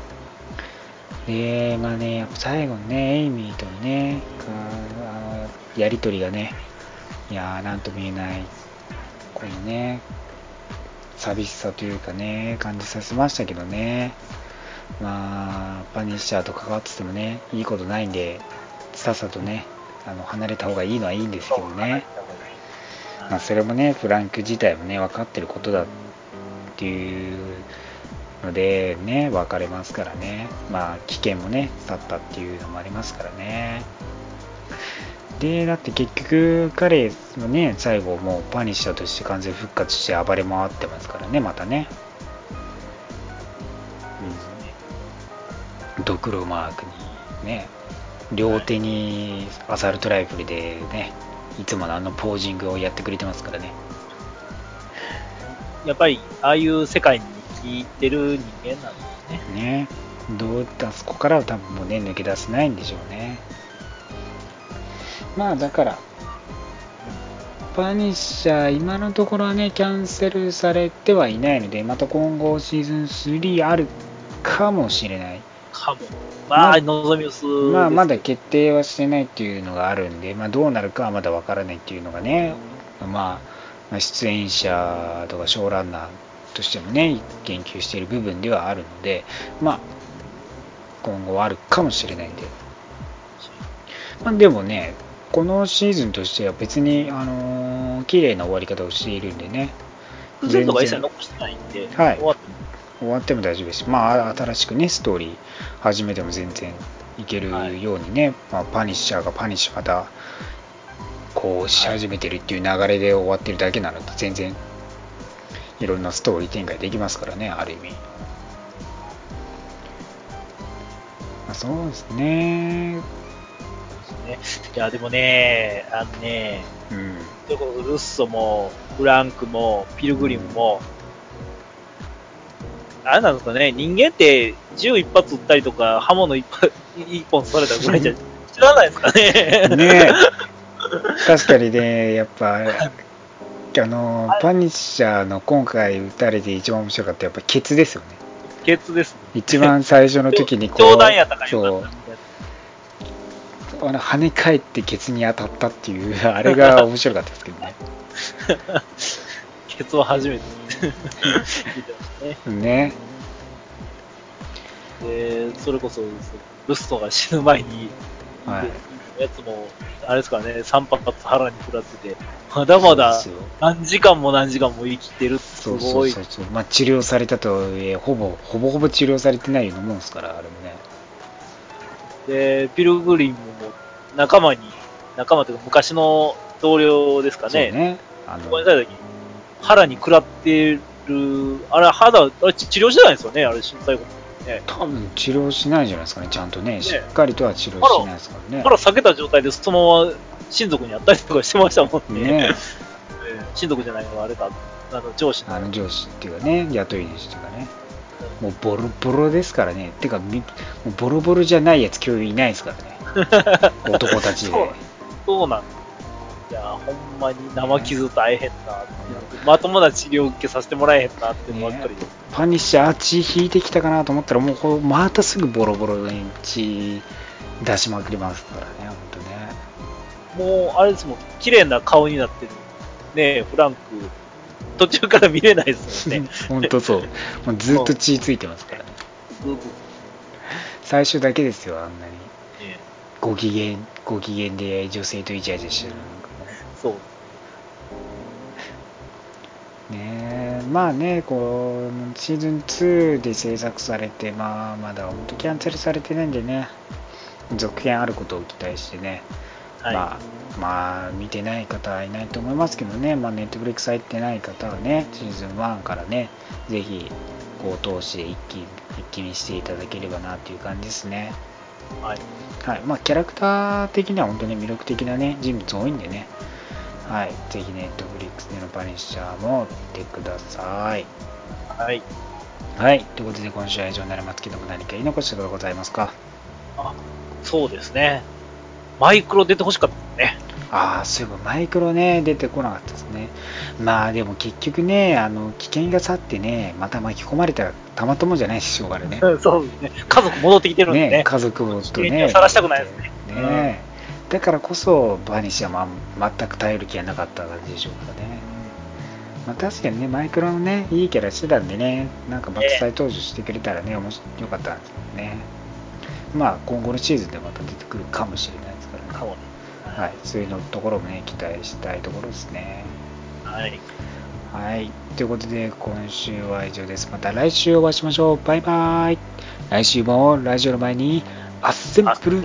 で、まあね、やっぱ最後のね、エイミーとのね、あのやりとりがね、いやー、なんとも言えない、このね、寂しさというかね、感じさせましたけどね。まあ、パニッシャーと関わっててもね、いいことないんで、さっさとね、あの離れた方がいいのはいいんですけどね。まあ、それもね、フランク自体もね、分かってることだっていうので、ね、別れますからね。まあ、危険もね、去ったっていうのもありますからね。で、だって結局、彼もね、最後もうパニッシャーとして完全復活して暴れ回ってますからね、またね。うん。ドクロマークにね、両手にアサルトライフルでね、いつものあのポージングをやってくれてますからね。やっぱり、ああいう世界に生きてる人間なんですね。ね。どうあそこからは多分もうね、抜け出せないんでしょうね。まあだから、パニッシャー、今のところはね、キャンセルされてはいないので、また今後シーズン3あるかもしれない。かも。まあ、望み薄、まあ、まだ決定はしてないっていうのがあるんで、まあ、どうなるかはまだわからないっていうのがね、まあ、まあ出演者とかショーランナーとしてもね、言及している部分ではあるので、まあ、今後はあるかもしれないんで。まあ、でもね、このシーズンとしては別に、あのー綺麗な終わり方をしているんでね、全とか一切残してないんで、はい終わって終わっても大丈夫ですし、まあ、新しくね、ストーリー始めても全然いけるようにね、まあ、パニッシャーがパニッシュまた、こうし始めてるっていう流れで終わってるだけなので、全然、いろんなストーリー展開できますからね、ある意味。まあ、そうですね。ね。いや、でもね、あのね、うん。ルッソも、フランクも、ピルグリムも、あれなんですかね、人間って銃一発撃ったりとか、刃物一発 一本刺されたぐらいじゃ知らないですかね。ね 確かにね、やっぱ、あの、パニッシャーの今回撃たれて一番面白かったやっぱケツですよね。ケツですね。一番最初の時にこう、冗談やったか。あの跳ね返ってケツに当たったっていう、あれが面白かったですけどね。ケツを初めてね。ね。で、それこそ、ルストが死ぬ前に、はいやつも、あれですかね、3発腹に食らってて、まだまだ何時間も何時間も生きてるすそうそごいうそうそう。まあ治療されたとはいえ、ほぼ、ほぼほぼ治療されてないようなもんですから、あれもね。で、ピルグリムも仲間に、仲間というか昔の同僚ですかね、そうね。あのごめんなさい時に腹に食らってる、あれ、肌、あれ治療してないですよね、あれ、最後。ね、多分治療しないんじゃないですかね、ちゃんとね。しっかりとは治療しないですからね。腹避けた状態でそのまま親族に会ったりとかしてましたもんね。ねえー親族じゃないのはあれか、あの上司の。あの上司っていうかね、雇い主っていうかね。もうボロボロですからね。てか、みもうボロボロじゃないやつ今日いないですからね。男たちそうで。そうなんいや、ほんまに生傷大変なって、まともな治療を受けさせてもらえへんなってばっかりで。パニッシャー血引いてきたかなと思ったら、もうこうまたすぐボロボロに血出しまくりますからね、ほんとね。もう、あれですもん、綺麗な顔になってる。ねえ、フランク、途中から見れないですもんね。ほんとそう。もうずっと血ついてますからね。最初だけですよ、あんなに。ねご機嫌、ご機嫌で女性とイチャイチャしてるのそう。うねえまあね、こう、シーズン2で制作されて、まあ、まだ本当キャンセルされてないんでね、続編あることを期待してね、はい。まあ、まあ、見てない方はいないと思いますけどね、まあ、ネットフリックス入ってない方はね、シーズン1からね、ぜひ、こう通して一気一気にしていただければなっていう感じですね。はい。はい。まあ、キャラクター的には本当に魅力的なね、人物多いんでね、はい。ぜひネットフリックスでのパニッシャーも見てください。はい。はい。ということで、今週は以上になりますけども、何か言い残したことございますか？あ、そうですね。マイクロ出てほしかったね。ああ、そういえばマイクロね、出てこなかったですね。まあでも結局ね、あの、危険が去ってね、また巻き込まれたらたまったもんじゃないでしょうからね。そうですね。家族戻ってきてるんでね。ね家族をと危険ね。をさらしたくないですねねだからこそ、バニッシャーも全く頼る気はなかった感じでしょうからね。まあ確かにね、マイクロのね、いいキャラしてたんでね、なんかまた再登場してくれたらね、面白よかったんですけどね。まあ今後のシーズンでまた出てくるかもしれないですからね。はい、そういうのところもね、期待したいところですね。はい。はい。ということで、今週は以上です。また来週お会いしましょう。バイバイ。来週もラジオの前に、アッセンあ、プル